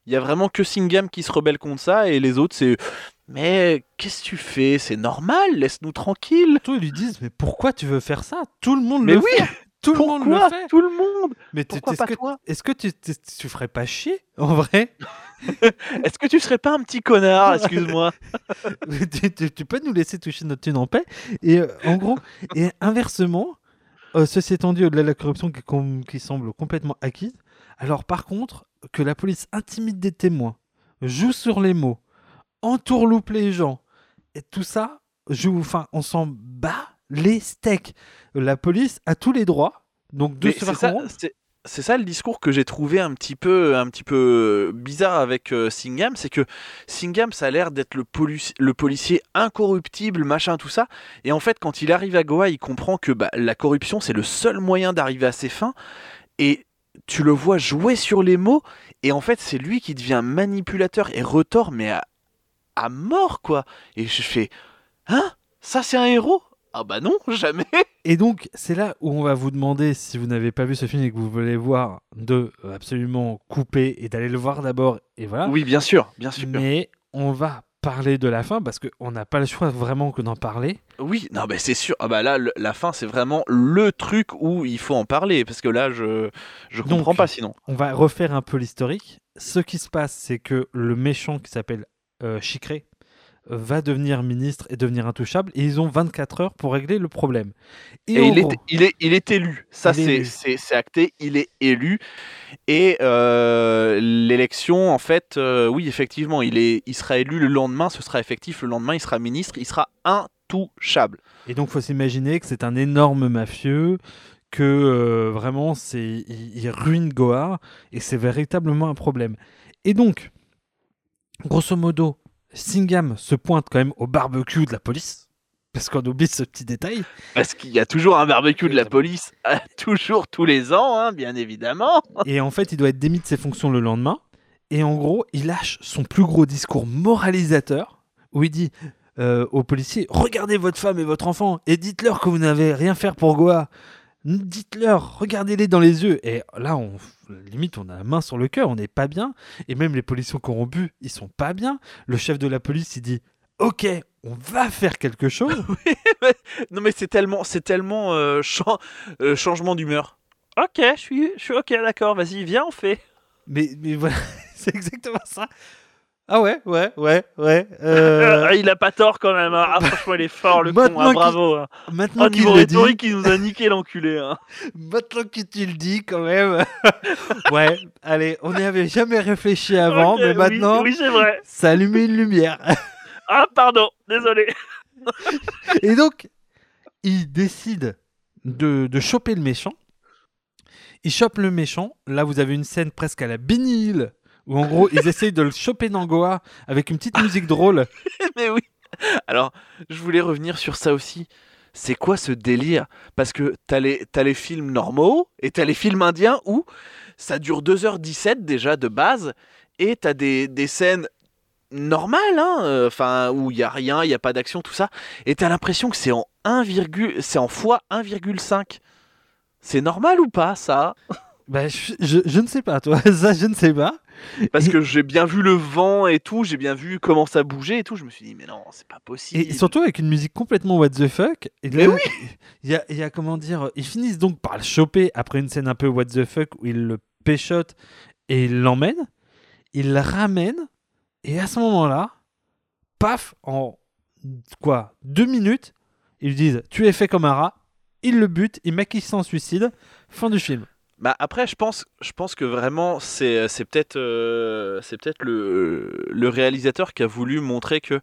Il y a vraiment que Singham qui se rebelle contre ça, et les autres, c'est, mais qu'est-ce que tu fais? C'est normal, laisse-nous tranquille. Surtout, ils lui disent Mais pourquoi tu veux faire ça? Tout le monde Mais le oui, fait. Tout le monde le fait. Tout le monde! Mais tu- Pourquoi est-ce pas que, toi? est-ce que tu, tu, ferais pas chier en vrai? (laughs) Est-ce que tu serais pas un petit connard? Excuse-moi. (laughs) tu, tu- tu peux nous laisser toucher notre thune en paix. Et euh, en gros, et inversement, euh, ceci étant dit, au-delà de la corruption qui semble complètement acquise, alors par contre, que la police intimide des témoins, joue sur les mots, entourloupe les gens, et tout ça, joue, enfin, on s'en bat les steaks. La police a tous les droits, donc de Mais se c'est faire ça, c'est- le discours que j'ai trouvé un petit peu, un petit peu bizarre avec euh, Singham, c'est que Singham, ça a l'air d'être le policier incorruptible, machin, tout ça. Et en fait, quand il arrive à Goa, il comprend que bah, la corruption, c'est le seul moyen d'arriver à ses fins. Et tu le vois jouer sur les mots. Et en fait, c'est lui qui devient manipulateur et retort, mais à, à mort, quoi. Et je fais, hein? Ça, c'est un héros? Ah bah non, (laughs) jamais. Et donc, c'est là où on va vous demander, si vous n'avez pas vu ce film et que vous voulez voir, de euh, absolument couper et d'aller le voir d'abord. Et voilà. Oui, bien sûr, bien sûr. Mais on va parler de la fin parce qu'on n'a pas le choix vraiment que d'en parler. Oui, non, mais c'est sûr. Ah bah là, le- la fin, c'est vraiment le truc où il faut en parler parce que là, je je Donc, comprends pas sinon. On va refaire un peu l'historique. Ce qui se passe, c'est que le méchant qui s'appelle Chicré euh, va devenir ministre et devenir intouchable. Et ils ont 24 heures pour régler le problème. Et il est, gros- il est, il est élu. Ça, Il est c'est, élu. c'est, c'est acté. Il est élu. Et euh, l'élection, en fait, euh, oui, effectivement, il est, il sera élu le lendemain. Ce sera effectif le lendemain. Il sera ministre. Il sera intouchable. Et donc, faut s'imaginer que c'est un énorme mafieux, que euh, vraiment, c'est il, il ruine Goa, et c'est véritablement un problème. Et donc, grosso modo, Singham se pointe quand même au barbecue de la police, parce qu'on oublie ce petit détail. Parce qu'il y a toujours un barbecue de la police, (laughs) euh, toujours tous les ans, hein, bien évidemment. (laughs) Et en fait, il doit être démis de ses fonctions le lendemain. Et en gros, il lâche son plus gros discours moralisateur, où il dit euh, aux policiers Regardez votre femme et votre enfant, et dites-leur que vous n'avez rien faire pour Goa. Dites-leur, regardez-les dans les yeux. Et là, on, limite, on a la main sur le cœur, on n'est pas bien. Et même les policiers corrompus, ils sont pas bien. Le chef de la police, il dit Ok, on va faire quelque chose. (laughs) Non mais c'est tellement, c'est tellement euh, chan- euh, changement d'humeur. Ok, je suis, je suis ok, d'accord. Vas-y, viens, on fait. mais, mais voilà, (laughs) c'est exactement ça. Ah ouais, ouais, ouais, ouais. euh, (laughs) il a pas tort quand même. hein. Ah, franchement, il est fort, le Maintenant con. hein, bravo. hein. maintenant Au qu'il le dit, il nous a niqué l'enculé. hein. (laughs) Maintenant que tu le dis, quand même. (laughs) ouais, allez, on n'y avait jamais réfléchi avant, mais maintenant, Oui, vrai. ça allumait une lumière. Ah, pardon, désolé. Et donc, il décide de, de choper le méchant. Il chope le méchant. Là, vous avez une scène presque à la Benny où en gros, ils essayent de le choper dans Goa avec une petite musique drôle. (laughs) mais oui. Alors, je voulais revenir sur ça aussi. C'est quoi ce délire? Parce que t'as les, t'as les films normaux et t'as les films indiens où ça dure 2h17 déjà de base et t'as des, des scènes normales, hein, euh, enfin où il y a rien, il y a pas d'action, tout ça, et t'as l'impression que c'est en 1, virgule- c'est en fois 1,5. C'est normal ou pas ça? Bah, je, je- je ne sais pas, toi. (laughs) Ça, je ne sais pas. Parce Et- que j'ai bien vu le vent et tout, j'ai bien vu comment ça bougeait et tout, je me suis dit mais non, c'est pas possible. Et surtout avec une musique complètement what the fuck. Et Mais là, oui. il y a, il y a, comment dire, ils finissent donc par le choper après une scène un peu what the fuck où ils le péchotent et ils l'emmènent. Ils le ramènent et à ce moment-là, paf, en quoi, deux minutes, ils lui disent tu es fait comme un rat. Ils le butent, ils maquillent son suicide. Fin du film. Bah après, je pense, je pense que vraiment, c'est, peut-être, euh, peut-être le, le réalisateur qui a voulu montrer que,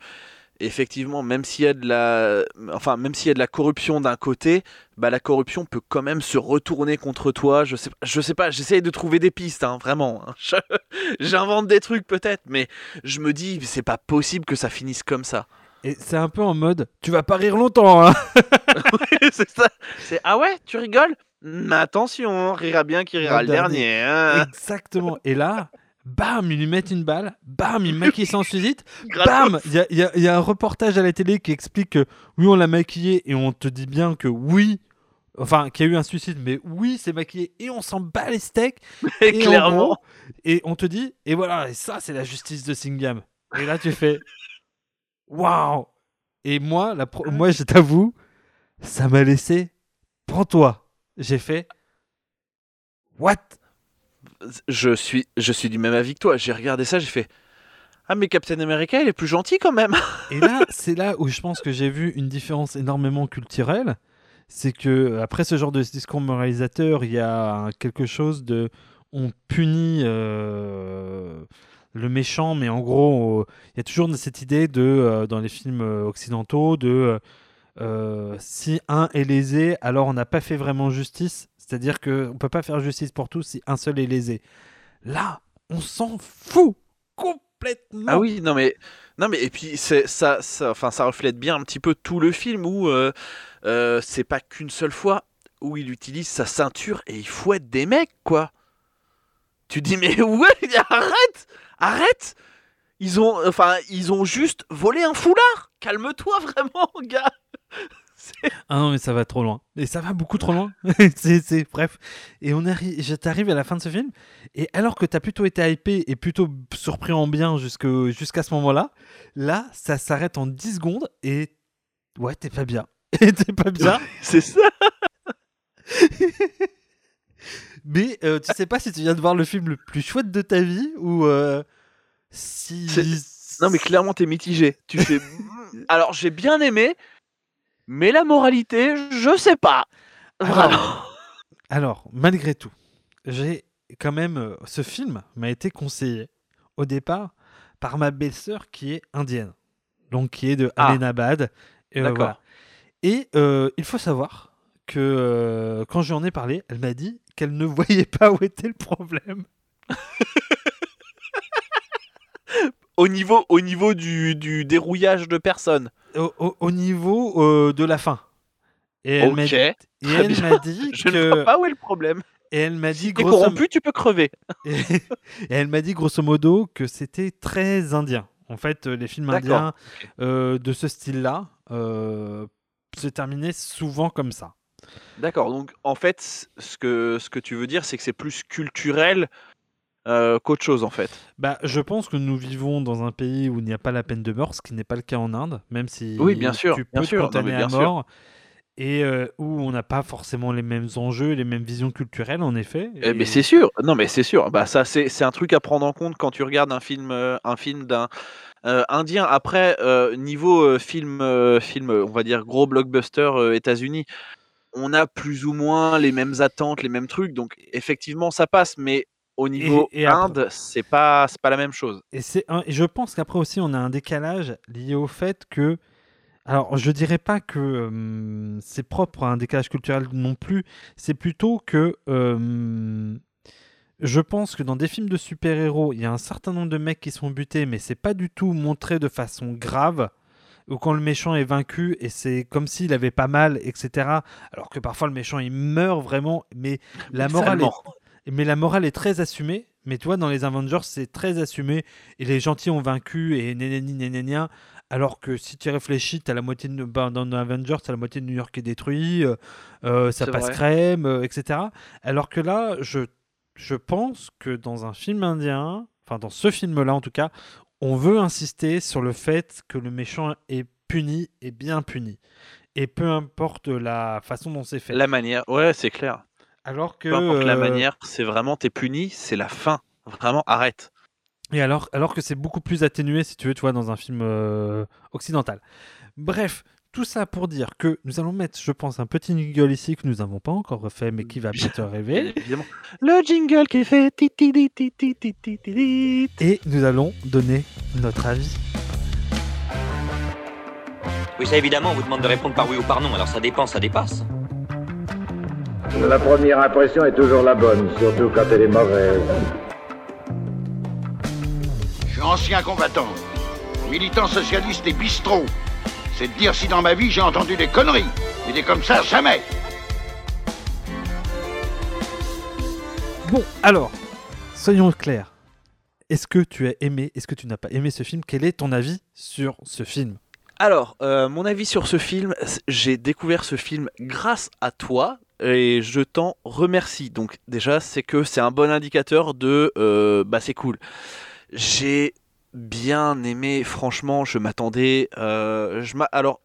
effectivement, même s'il y a de la, enfin, même s'il y a de la corruption d'un côté, bah la corruption peut quand même se retourner contre toi. Je sais, pas- je sais pas. J'essaye de trouver des pistes, hein, vraiment. hein. (laughs) J'invente des trucs peut-être, mais je me dis, c'est pas possible que ça finisse comme ça. Et c'est un peu en mode tu vas pas rire longtemps. Hein (laughs) c'est ça. (laughs) C'est ah ouais, tu rigoles? Mais attention, rira bien qui rira Le dernier. hein. Exactement. Et là, bam, ils lui mettent une balle. Bam, ils (laughs) maquillent son suicide. Gratos. Bam Il y a, y a- y a un reportage à la télé qui explique que oui, on l'a maquillé et on te dit bien que oui, enfin, qu'il y a eu un suicide, mais oui, c'est maquillé et on s'en bat les steaks. (laughs) Et en clairement. et on te dit, et voilà, et ça, c'est la justice de Singham. Et là, tu fais waouh Et moi, la pro- moi, je t'avoue, ça m'a laissé pantois. J'ai fait What? Je suis, je suis du même avis que toi. J'ai regardé ça, j'ai fait Ah, mais Captain America, il est plus gentil quand même. (laughs) Et là, c'est là où je pense que j'ai vu une différence énormément culturelle. C'est que après ce genre de discours moralisateur, il y a quelque chose de. On punit euh, le méchant, mais en gros, euh, il y a toujours cette idée de, euh, dans les films occidentaux, de euh, si un est lésé, alors on n'a pas fait vraiment justice. C'est-à-dire qu'on ne peut pas faire justice pour tous si un seul est lésé. Là, on s'en fout complètement. Ah oui, non mais, non mais et puis ça, ça, enfin ça reflète bien un petit peu tout le film où euh, euh, c'est pas qu'une seule fois où il utilise sa ceinture et il fouette des mecs quoi. Tu dis mais (laughs) ouais, arrête, arrête. Ils ont, enfin ils ont juste volé un foulard. Calme-toi (laughs) vraiment, gars. (laughs) Ah non, mais ça va trop loin. Et ça va beaucoup trop loin. (laughs) c'est, bref. Et on arri- je t'arrive à la fin de ce film. Et alors que t'as plutôt été hypé et plutôt surpris en bien jusque, jusqu'à ce moment-là, là, ça s'arrête en 10 secondes et. Ouais, t'es pas bien. (laughs) Et t'es pas bien. C'est ça. Mais euh, tu sais pas si tu viens de voir le film le plus chouette de ta vie ou. euh, si. Non mais clairement t'es mitigé. Tu fais. Alors j'ai bien aimé, mais la moralité, je sais pas. Vraiment. Alors, alors, malgré tout, j'ai quand même. euh, ce film m'a été conseillé au départ par ma belle-sœur qui est indienne. Donc qui est de Ah. Ahmedabad. Et, euh, D'accord. voilà. Et euh, il faut savoir que euh, quand je lui en ai parlé, elle m'a dit qu'elle ne (laughs) voyait pas où était le problème. (laughs) Au niveau, au niveau du, du dérouillage de personnes. Au, au- au niveau euh, de la fin. Et elle m'a Ok. et elle m'a dit (laughs) Je ne vois pas où est le problème. Et elle m'a dit T'es grosso corrompu, tu peux crever. Et, (laughs) et elle m'a dit grosso modo que c'était très indien. En fait, euh, les films D'accord, indiens euh, de ce style-là euh, se terminaient souvent comme ça. D'accord. Donc en fait, ce que, ce que tu veux dire, c'est que c'est plus culturel euh, qu'autre chose en fait. Bah, je pense que nous vivons dans un pays où il n'y a pas la peine de mort, ce qui n'est pas le cas en Inde, même si Oui, bien sûr, tu bien peux te sûr. Non, à bien sûr. mort. Et euh, où on n'a pas forcément les mêmes enjeux, les mêmes visions culturelles, en effet. Eh, mais c'est sûr. Non, mais c'est sûr. Bah ça, c'est c'est un truc à prendre en compte quand tu regardes un film, euh, un film d'un euh, indien. Après, niveau film, film, on va dire gros blockbuster États-Unis, on a plus ou moins les mêmes attentes, les mêmes trucs. Donc effectivement, ça passe. Mais au niveau et après- Inde, c'est pas, pas la même chose. Et, c'est et je pense qu'après aussi, on a un décalage lié au fait que. Alors, je dirais pas que euh, c'est propre à un décalage culturel non plus. C'est plutôt que. euh, je pense que dans des films de super-héros, il y a un certain nombre de mecs qui sont butés, mais c'est pas du tout montré de façon grave. Ou quand le méchant est vaincu et c'est comme s'il avait pas mal, etc. Alors que parfois le méchant il meurt vraiment, mais la morale est. mais la morale est très assumée. Mais tu vois, dans les Avengers, c'est très assumé. Et les gentils ont vaincu et nénéni, nénénia. Alors que si tu réfléchis, as la moitié de, bah, dans Avengers, t'as la moitié de New York qui est détruit, euh, euh, ça passe vrai. crème, euh, etc. Alors que là, je, je pense que dans un film indien, enfin dans ce film-là en tout cas, on veut insister sur le fait que le méchant est puni et bien puni. Et peu importe la façon dont c'est fait. La manière, ouais, c'est clair. Alors que. Peu importe la euh, manière, c'est vraiment, t'es puni, c'est la fin. Vraiment, arrête. Et alors, alors que c'est beaucoup plus atténué, si tu veux, tu vois, dans un film euh, occidental. Bref, tout ça pour dire que nous allons mettre, je pense, un petit jingle ici que nous n'avons pas encore fait, mais qui va peut-être rêver. (laughs) Évidemment. Le jingle qui fait. Et nous allons donner notre avis. Oui, ça évidemment, on vous demande de répondre par oui ou par non, alors ça dépend, ça dépasse. La première impression est toujours la bonne, surtout quand elle est mauvaise. Je suis ancien combattant, militant socialiste et bistrot. C'est de dire si dans ma vie j'ai entendu des conneries. Mais des comme ça, jamais. Bon, alors, soyons clairs. Est-ce que tu as aimé, est-ce que tu n'as pas aimé ce film? Quel est ton avis sur ce film? Alors, euh, mon avis sur ce film, j'ai découvert ce film grâce à toi et je t'en remercie. Donc déjà, c'est que c'est un bon indicateur de, euh, bah c'est cool. J'ai bien aimé. Franchement, je m'attendais. euh, alors,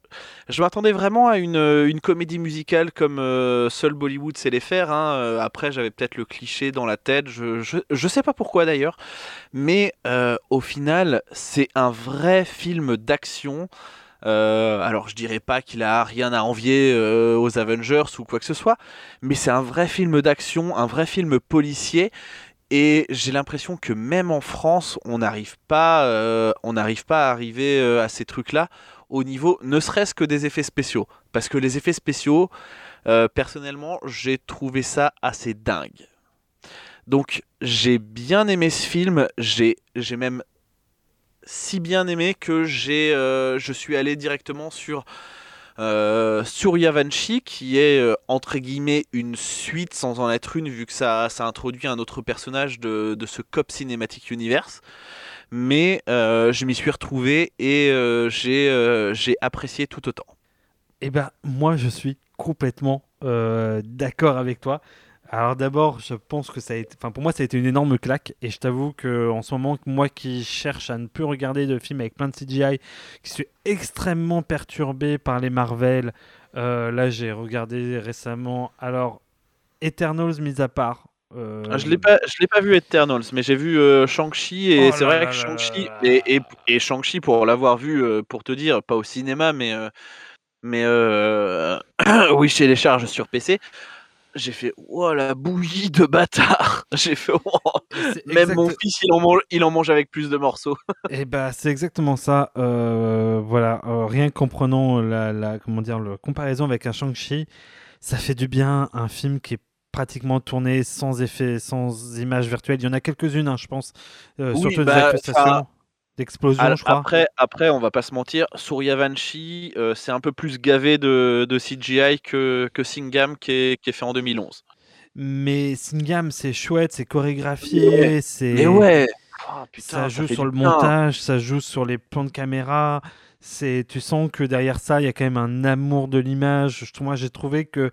je m'attendais vraiment à une, une comédie musicale comme euh, seul Bollywood sait les faire. hein. Euh, Après, j'avais peut-être le cliché dans la tête. Je, je, je sais pas pourquoi d'ailleurs. Mais au final, c'est un vrai film d'action. Euh, alors, je dirais pas qu'il a rien à envier euh, aux Avengers ou quoi que ce soit, mais c'est un vrai film d'action, un vrai film policier. Et j'ai l'impression que même en France, on n'arrive pas, euh, on n'arrive pas à arriver à ces trucs-là au niveau, ne serait-ce que des effets spéciaux. Parce que les effets spéciaux, personnellement, j'ai trouvé ça assez dingue. Donc, j'ai bien aimé ce film. J'ai même si bien aimé que j'ai, euh, je suis allé directement sur euh, Suryavanshi, qui est euh, entre guillemets une suite sans en être une, vu que ça, ça introduit un autre personnage de, de ce COP Cinematic Universe. Mais euh, je m'y suis retrouvé et j'ai j'ai apprécié tout autant. Eh ben, moi, je suis complètement d'accord avec toi. Alors d'abord, je pense que ça a été, enfin pour moi, ça a été une énorme claque. Et je t'avoue que en ce moment, moi qui cherche à ne plus regarder de films avec plein de CGI, qui suis extrêmement perturbé par les Marvel. euh, là, j'ai regardé récemment. Alors, Eternals mis à part. euh, Ah, Je l'ai pas, je l'ai pas vu Eternals, mais j'ai vu euh, Shang-Chi et Oh c'est vrai que Shang-Chi et, et, et Shang-Chi pour l'avoir vu, pour te dire, pas au cinéma, mais mais (clears throat) oui chez les charges sur PC, j'ai fait oh la bouillie de bâtard. (laughs) J'ai fait oh, c'est même mon fils il en mange, il en mange avec plus de morceaux. (laughs) Eh ben, c'est exactement ça. Euh, voilà, euh, rien qu'en prenant la, la- comment dire, le comparaison avec un Shang-Chi, ça fait du bien. Un film qui est pratiquement tourné sans effet, sans images virtuelles. Il y en a quelques-unes, hein, je pense, euh, Oui, surtout bah, des incrustations, enfin, je crois. Après, après, on va pas se mentir, Suryavanshi, euh, c'est un peu plus gavé de, de CGI que, que Singam qui est, qui est fait en 2011. Mais Singam, c'est chouette, c'est chorégraphié, c'est. Mais ouais, Ah, putain, ça joue sur le bien. montage, ça joue sur les plans de caméra. C'est, tu sens que derrière ça, il y a quand même un amour de l'image. Je- Moi, j'ai trouvé que,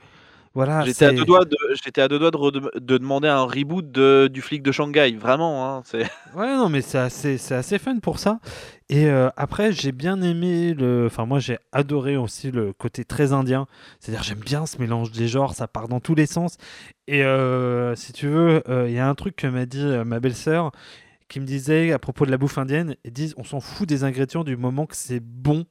voilà, J'étais à deux doigts de, j'étais à deux doigts de, demander un reboot de, du flic de Shanghai, vraiment. Hein. (laughs) Ouais, non, mais c'est assez, c'est assez fun pour ça. Et euh, après, j'ai bien aimé le. Enfin, moi, j'ai adoré aussi le côté très indien. C'est-à-dire, j'aime bien ce mélange des genres, ça part dans tous les sens. Et euh, si tu veux, euh, il y a un truc que m'a dit ma belle-sœur qui me disait à propos de la bouffe indienne ils disent on s'en fout des ingrédients du moment que c'est bon.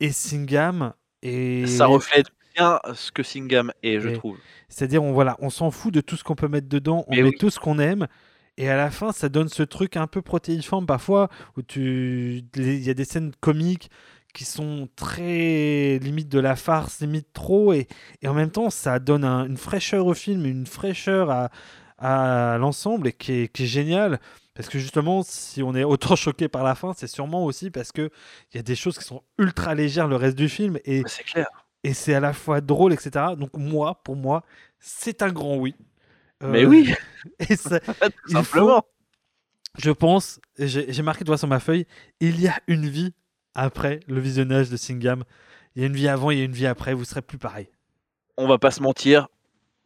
Et Singam. Et Ça reflète bien ce que Singam est, je Et- trouve. c'est-à-dire, on, voilà, on s'en fout de tout ce qu'on peut mettre dedans, on met oui. tout ce qu'on aime, et à la fin, ça donne ce truc un peu protéiforme parfois, où tu, il y a des scènes comiques qui sont très limite de la farce, limite trop, et, et en même temps, ça donne un- une fraîcheur au film, une fraîcheur à, à l'ensemble, et qui est, qui est génial. Parce que justement, si on est autant (laughs) choqué par la fin, c'est sûrement aussi parce que il y a des choses qui sont ultra légères le reste du film, et clair. Et c'est à la fois drôle, etc. Donc moi, pour moi, c'est un grand oui. Euh, Mais oui, (laughs) Et ça, (laughs) faut- simplement. je pense, j'ai marqué toi sur ma feuille, il y a une vie après le visionnage de Singam. Il y a une vie avant, il y a une vie après, vous serez plus pareil. On va pas se mentir.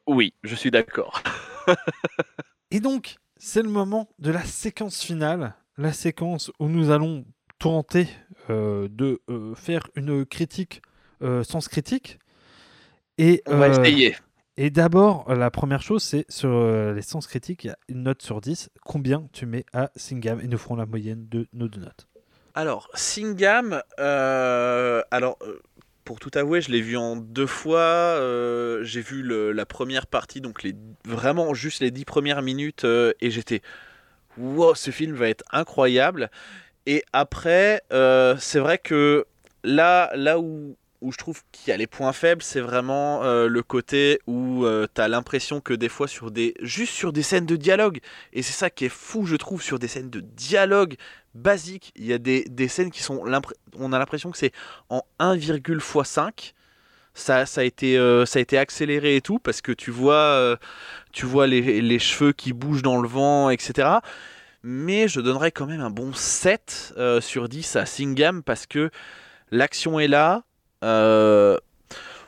Oui, je suis d'accord. (laughs) Et donc, c'est le moment de la séquence finale, la séquence où nous allons tenter euh, de euh, faire une critique sens critique. Et, On va euh, essayer. Et d'abord, la première chose, c'est sur euh, les sens critiques, il y a une note sur 10. Combien tu mets à Singam? Et nous ferons la moyenne de nos deux notes. Alors, Singam, euh, alors, euh, pour tout avouer, je l'ai vu en deux fois. euh, j'ai vu le- la première partie, donc les, vraiment juste les dix premières minutes, euh, et j'étais, wow, ce film va être incroyable. Et après, euh, c'est vrai que là, là où, où je trouve qu'il y a les points faibles, c'est vraiment euh, le côté où tu as l'impression que des fois, sur des, juste sur des scènes de dialogue, et c'est ça qui est fou, je trouve, sur des scènes de dialogue basiques, il y a des, des scènes qui sont. On a l'impression que c'est en 1,5. Ça, ça, a été, euh, ça a été accéléré et tout, parce que tu vois, euh, tu vois les, les cheveux qui bougent dans le vent, etc. Mais je donnerais quand même un bon 7 euh, sur 10 à Singam, parce que l'action est là. Euh,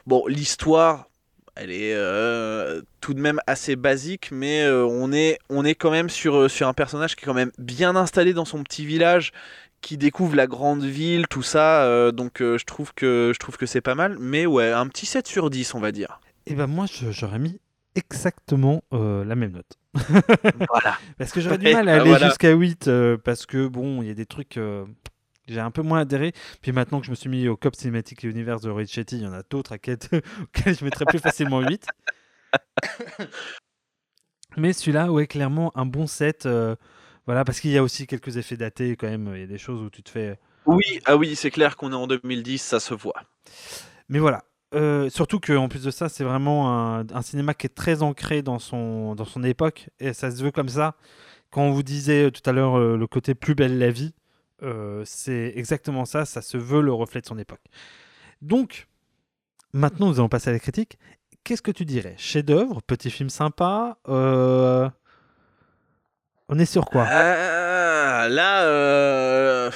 bon, l'histoire, elle est euh, tout de même assez basique, mais euh, on, est, on est quand même sur, sur un personnage qui est quand même bien installé dans son petit village, qui découvre la grande ville, tout ça. euh, donc je trouve que, je trouve que c'est pas mal. Mais ouais, un petit 7 sur 10, on va dire. Et ben moi, j'aurais mis exactement la même note. voilà. (laughs) Parce que j'aurais (laughs) du mal à aller voilà. jusqu'à 8 euh, parce que bon, il y a des trucs j'ai un peu moins adhéré. Puis maintenant que je me suis mis au COP Cinematic Universe de Roy Chetty, il y en a d'autres à quête- (laughs) auxquels je mettrais plus facilement 8. (coughs) Mais celui-là, ouais, clairement un bon set. euh, voilà, parce qu'il y a aussi quelques effets datés quand même. Il y a des choses où tu te fais. Oui, ah oui, c'est clair qu'on est en 2010, ça se voit. Mais voilà. Euh, surtout qu'en plus de ça, c'est vraiment un, un cinéma qui est très ancré dans son, dans son époque. Et ça se veut comme ça. Quand on vous disait euh, tout à l'heure euh, le côté plus belle la vie, euh, c'est exactement ça. Ça se veut le reflet de son époque. Donc, maintenant, nous allons passer à la critique. Qu'est-ce que tu dirais? Chef-d'œuvre Petit film sympa euh, On est sur quoi? Ah, là, euh,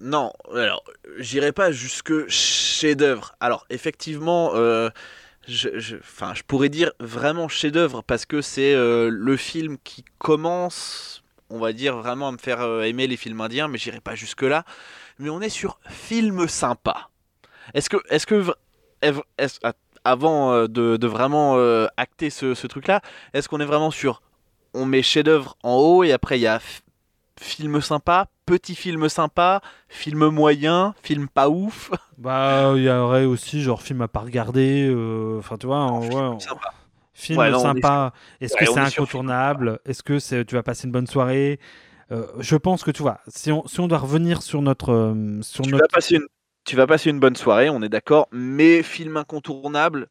non, alors, j'irai pas jusque chef-d'œuvre. Alors, effectivement, euh, je, je- pourrais dire vraiment chef-d'œuvre parce que c'est euh, le film qui commence, on va dire, vraiment à me faire euh, aimer les films indiens, mais j'irai pas jusque-là. Mais on est sur film sympa. Est-ce que, est-ce que, avant euh, de, de vraiment euh, acter ce, ce truc-là, est-ce qu'on est vraiment sur on met chef-d'œuvre en haut et après il y a film sympa, petit film sympa, film moyen, film pas ouf? Bah, il y aurait aussi genre film à pas regarder. euh, Enfin, tu vois, en- ouais, en- sympa. Film Ouais, est sympa. Est-ce que c'est est incontournable? Est-ce que c'est tu vas passer une bonne soirée? Euh, Je pense que tu vois, si on, si on doit revenir sur notre euh, sur Tu notre vas, passer une, tu vas passer une bonne soirée, on est d'accord, mais film incontournable,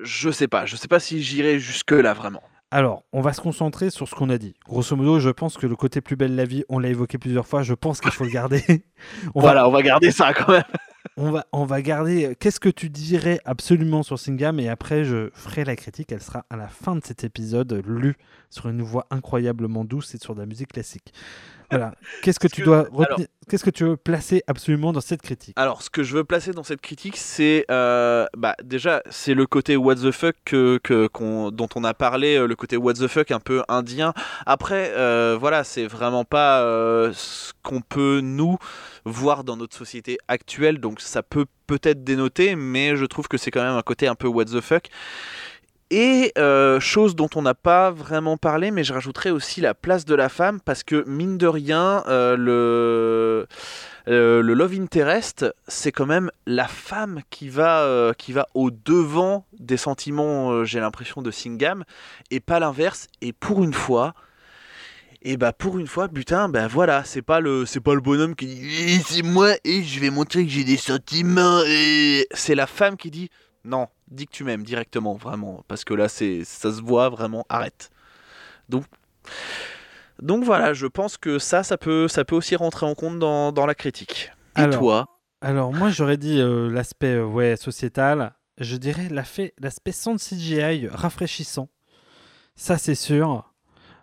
je sais pas. Je sais pas si j'irai jusque-là vraiment. Alors, on va se concentrer sur ce qu'on a dit. Grosso modo, je pense que le côté plus belle la vie, on l'a évoqué plusieurs fois. Je pense qu'il faut le garder. (laughs) on va voilà, on va garder ça quand même. On va, on va garder. euh, Qu'est-ce que tu dirais absolument sur Singam Et après, je ferai la critique. Elle sera à la fin de cet épisode, lue sur une voix incroyablement douce et sur de la musique classique. Voilà. Qu'est-ce que tu dois retenir Qu'est-ce que tu veux placer absolument dans cette critique? Alors, ce que je veux placer dans cette critique, c'est euh, bah, déjà c'est le côté what the fuck que, dont on a parlé, euh, le côté what the fuck un peu indien. Après, euh, voilà, c'est vraiment pas euh, ce qu'on peut nous voir dans notre société actuelle, donc ça peut peut-être dénoter, mais je trouve que c'est quand même un côté un peu what the fuck. Et euh, chose dont on n'a pas vraiment parlé, mais je rajouterais aussi la place de la femme, parce que mine de rien, euh, le, euh, le Love Interest, c'est quand même la femme qui va, qui va au devant des sentiments, j'ai l'impression, de Singham, et pas l'inverse. Et pour une fois, et bah pour une fois, putain, bah voilà, c'est pas le, pas le bonhomme qui dit Eh, c'est moi et je vais montrer que j'ai des sentiments. Et c'est la femme qui dit non, dis que tu m'aimes directement, vraiment, parce que là c'est, ça se voit vraiment, arrête. Donc donc voilà, je pense que ça, ça peut, ça peut aussi rentrer en compte dans, dans la critique. Et Alors, toi Alors, moi, j'aurais dit euh, l'aspect euh, ouais, sociétal. Je dirais l'aspect sans CGI rafraîchissant. Ça, c'est sûr.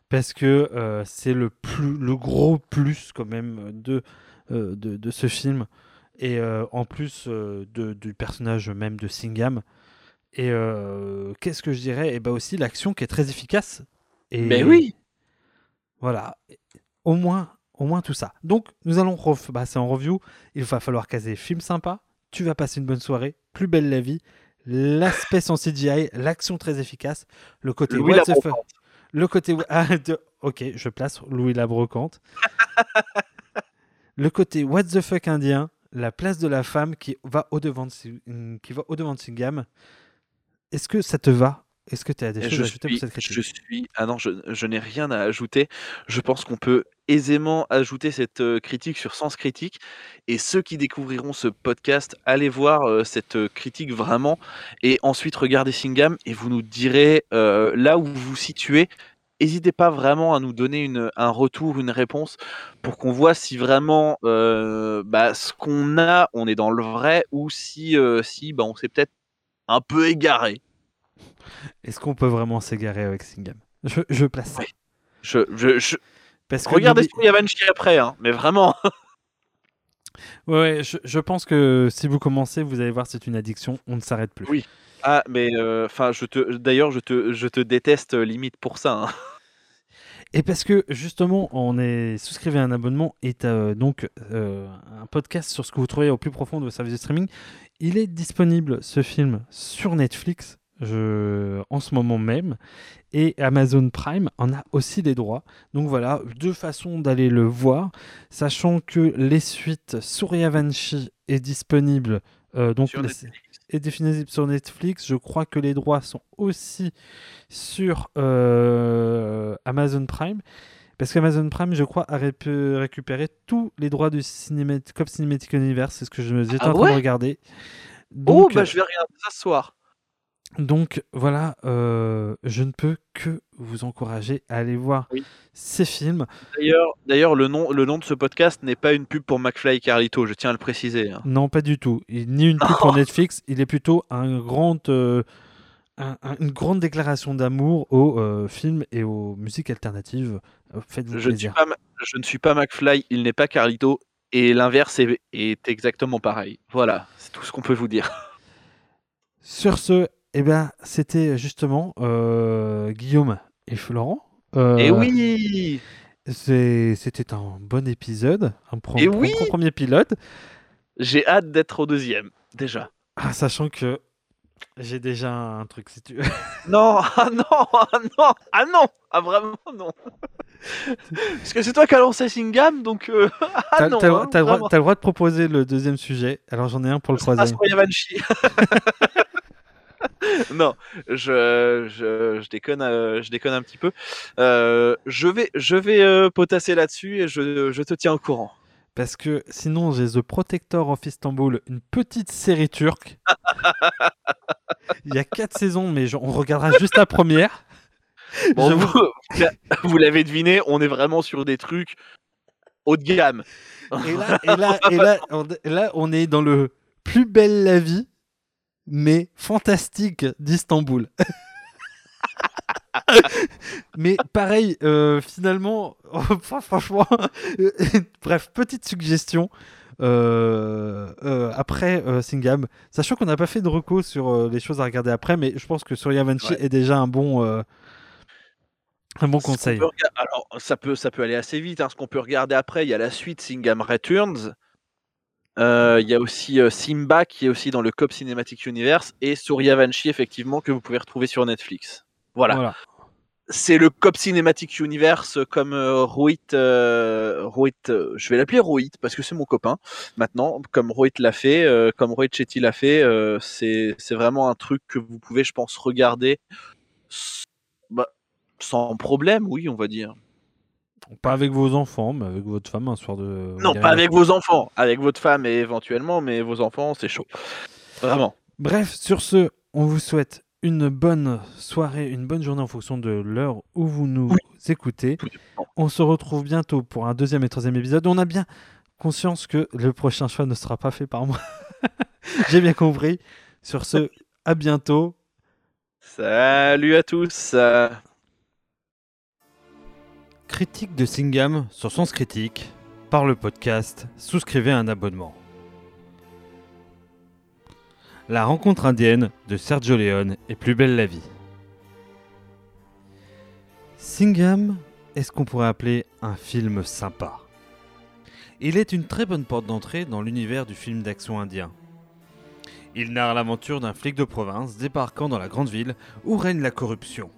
Parce que euh, c'est le, plus, le gros plus, quand même, de, de, de ce film. Et euh, en plus euh, de- du personnage même de Singham. Et euh, qu'est-ce que je dirais? Et bah aussi l'action qui est très efficace. Et Mais oui. Voilà. Au moins, au moins tout ça. Donc, nous allons ref- bah, c'est en review. Il va falloir caser film sympa. Tu vas passer une bonne soirée. Plus belle la vie. L'aspect sans CGI, l'action très efficace, le côté Louis what the fuck- le côté ah, de- ok, je place Louis la brocante. (laughs) le côté what the fuck indien, la place de la femme qui va au devant de, Si- qui va au devant de Singham. Est-ce que ça te va? Est-ce que tu as des choses Je à ajouter pour cette critique? je suis. Ah non, je, je n'ai rien à ajouter. Je pense qu'on peut aisément ajouter cette euh, critique sur Sens Critique. Et ceux qui découvriront ce podcast, allez voir euh, cette euh, critique vraiment. Et ensuite, regardez Singham et vous nous direz euh, là où vous vous situez. N'hésitez pas vraiment à nous donner une, un retour, une réponse, pour qu'on voit si vraiment euh, bah, ce qu'on a, on est dans le vrai, ou si, euh, si bah, on s'est peut-être un peu égaré. Est-ce qu'on peut vraiment s'égarer avec Singham? Je, je place ça. Ouais. Je, je, je- Parce que Regardez ce qu'il y après, hein, mais vraiment. (laughs) Ouais, ouais, je, je pense que si vous commencez, vous allez voir, c'est une addiction, on ne s'arrête plus. Oui. Ah, mais euh, enfin, je te, d'ailleurs, je te, je te déteste euh, limite pour ça. hein. (laughs) Et parce que justement, on est souscrivez à un abonnement et t'as, donc euh, un podcast sur ce que vous trouvez au plus profond de vos services de streaming. Il est disponible ce film sur Netflix je, en ce moment même et Amazon Prime en a aussi les droits. Donc voilà, deux façons d'aller le voir, sachant que les suites Suryavanshi est disponible. euh, donc Sur les- Netflix. Est disponible sur Netflix. Je crois que les droits sont aussi sur euh, Amazon Prime. Parce qu'Amazon Prime, je crois, a ré- récupéré tous les droits du cinéma Cop Cinematic Universe. C'est ce que je me j'étais Ah en train ouais? de regarder. Oh, Donc, bah je vais regarder ça ce soir. Donc voilà, euh, je ne peux que vous encourager à aller voir Oui. ces films. D'ailleurs, d'ailleurs, le nom, le nom de ce podcast n'est pas une pub pour McFly et Carlito. Je tiens à le préciser. hein. Non, pas du tout. Il- ni une pub pour (laughs) Netflix. Il est plutôt un grand, euh, un- un- une grande déclaration d'amour aux euh, films et aux musiques alternatives. Faites-vous Je ne, suis plaisir. pas, je ne suis pas McFly, il n'est pas Carlito, et l'inverse est, est exactement pareil. Voilà, c'est tout ce qu'on peut vous dire. Sur ce, eh ben, c'était justement euh, Guillaume et Florent. Euh, Et oui C'était un bon épisode, un, pro- Et pro- oui pro- premier pilote. J'ai hâte d'être au deuxième, déjà. Ah, sachant que j'ai déjà un truc, si tu veux. (laughs) Non, ah non, ah non, ah non, ah vraiment non. (laughs) Parce que c'est toi qui as lancé Singam, donc euh, (laughs) ah T'as non. t'as le droit- hein, le droit, de proposer le deuxième sujet. Alors j'en ai un pour le troisième. (laughs) non, je, je, je déconne, euh, je déconne un petit peu. Euh, je vais, je vais euh, potasser là-dessus et je, je te tiens au courant. Parce que sinon, j'ai The Protector of Istanbul, une petite série turque. (laughs) Il y a quatre saisons, mais on regardera juste la première. (laughs) Bon, vous, vous- vous l'avez deviné, on est vraiment sur des trucs haut de gamme. Et là, et là, et là, on, là, on est dans le plus belle la vie, mais fantastique d'Istanbul. (laughs) mais pareil, euh, finalement, (laughs) enfin, franchement, euh, bref, petite suggestion. euh, euh, après Singam, sachant qu'on n'a pas fait de recours sur les choses à regarder après, mais je pense que Surya Vanchi Ouais. est déjà un bon, un bon conseil. peut Alors, ça peut, ça peut aller assez vite. hein. Ce qu'on peut regarder après, il y a la suite Singam Returns. Euh, Il y a aussi euh, Simba qui est aussi dans le Cop Cinematic Universe et Suryavanshi effectivement que vous pouvez retrouver sur Netflix. Voilà. Voilà. C'est le Cop Cinematic Universe comme euh, Rohit, Rohit, je vais l'appeler Rohit parce que c'est mon copain maintenant, comme Rohit l'a fait, comme Rohit Chetty l'a fait, c'est c'est vraiment un truc que vous pouvez, je pense, regarder bah, sans problème, oui, on va dire. Pas avec vos enfants, mais avec votre femme un soir de. Non, pas avec vos enfants, avec votre femme et éventuellement, mais vos enfants, c'est chaud. Vraiment. Bref, sur ce, on vous souhaite une bonne soirée, une bonne journée en fonction de l'heure où vous nous écoutez. On se retrouve bientôt pour un deuxième et troisième épisode. On a bien conscience que le prochain choix ne sera pas fait par moi. (laughs) J'ai bien compris. Sur ce, à bientôt. Salut à tous. Critique de Singham sur Sens Critique par le podcast Souscrivez un abonnement. La rencontre indienne de Sergio Leone est plus belle la vie. Singham est ce qu'on pourrait appeler un film sympa. Il est une très bonne porte d'entrée dans l'univers du film d'action indien. Il narre l'aventure d'un flic de province débarquant dans la grande ville où règne la corruption.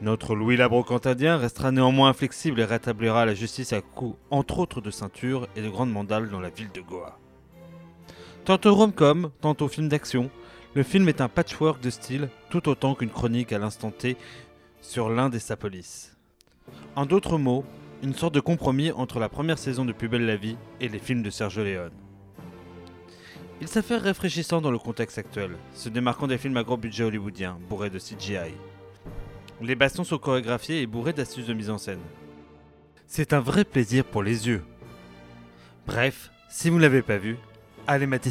Notre Louis la brocantadien restera néanmoins inflexible et rétablira la justice à coups, entre autres, de ceinture et de grandes mandales dans la ville de Goa. Tantôt rom-com, tantôt film d'action, le film est un patchwork de style tout autant qu'une chronique à l'instant T sur l'Inde et sa police. En d'autres mots, une sorte de compromis entre la première saison de Plus la vie et les films de Sergio Leone. Il s'affaire rafraîchissant dans le contexte actuel, se démarquant des films à gros budget hollywoodiens, bourrés de CGI. Les bastons sont chorégraphiés et bourrés d'astuces de mise en scène. C'est un vrai plaisir pour les yeux. Bref, si vous ne l'avez pas vu, allez mater.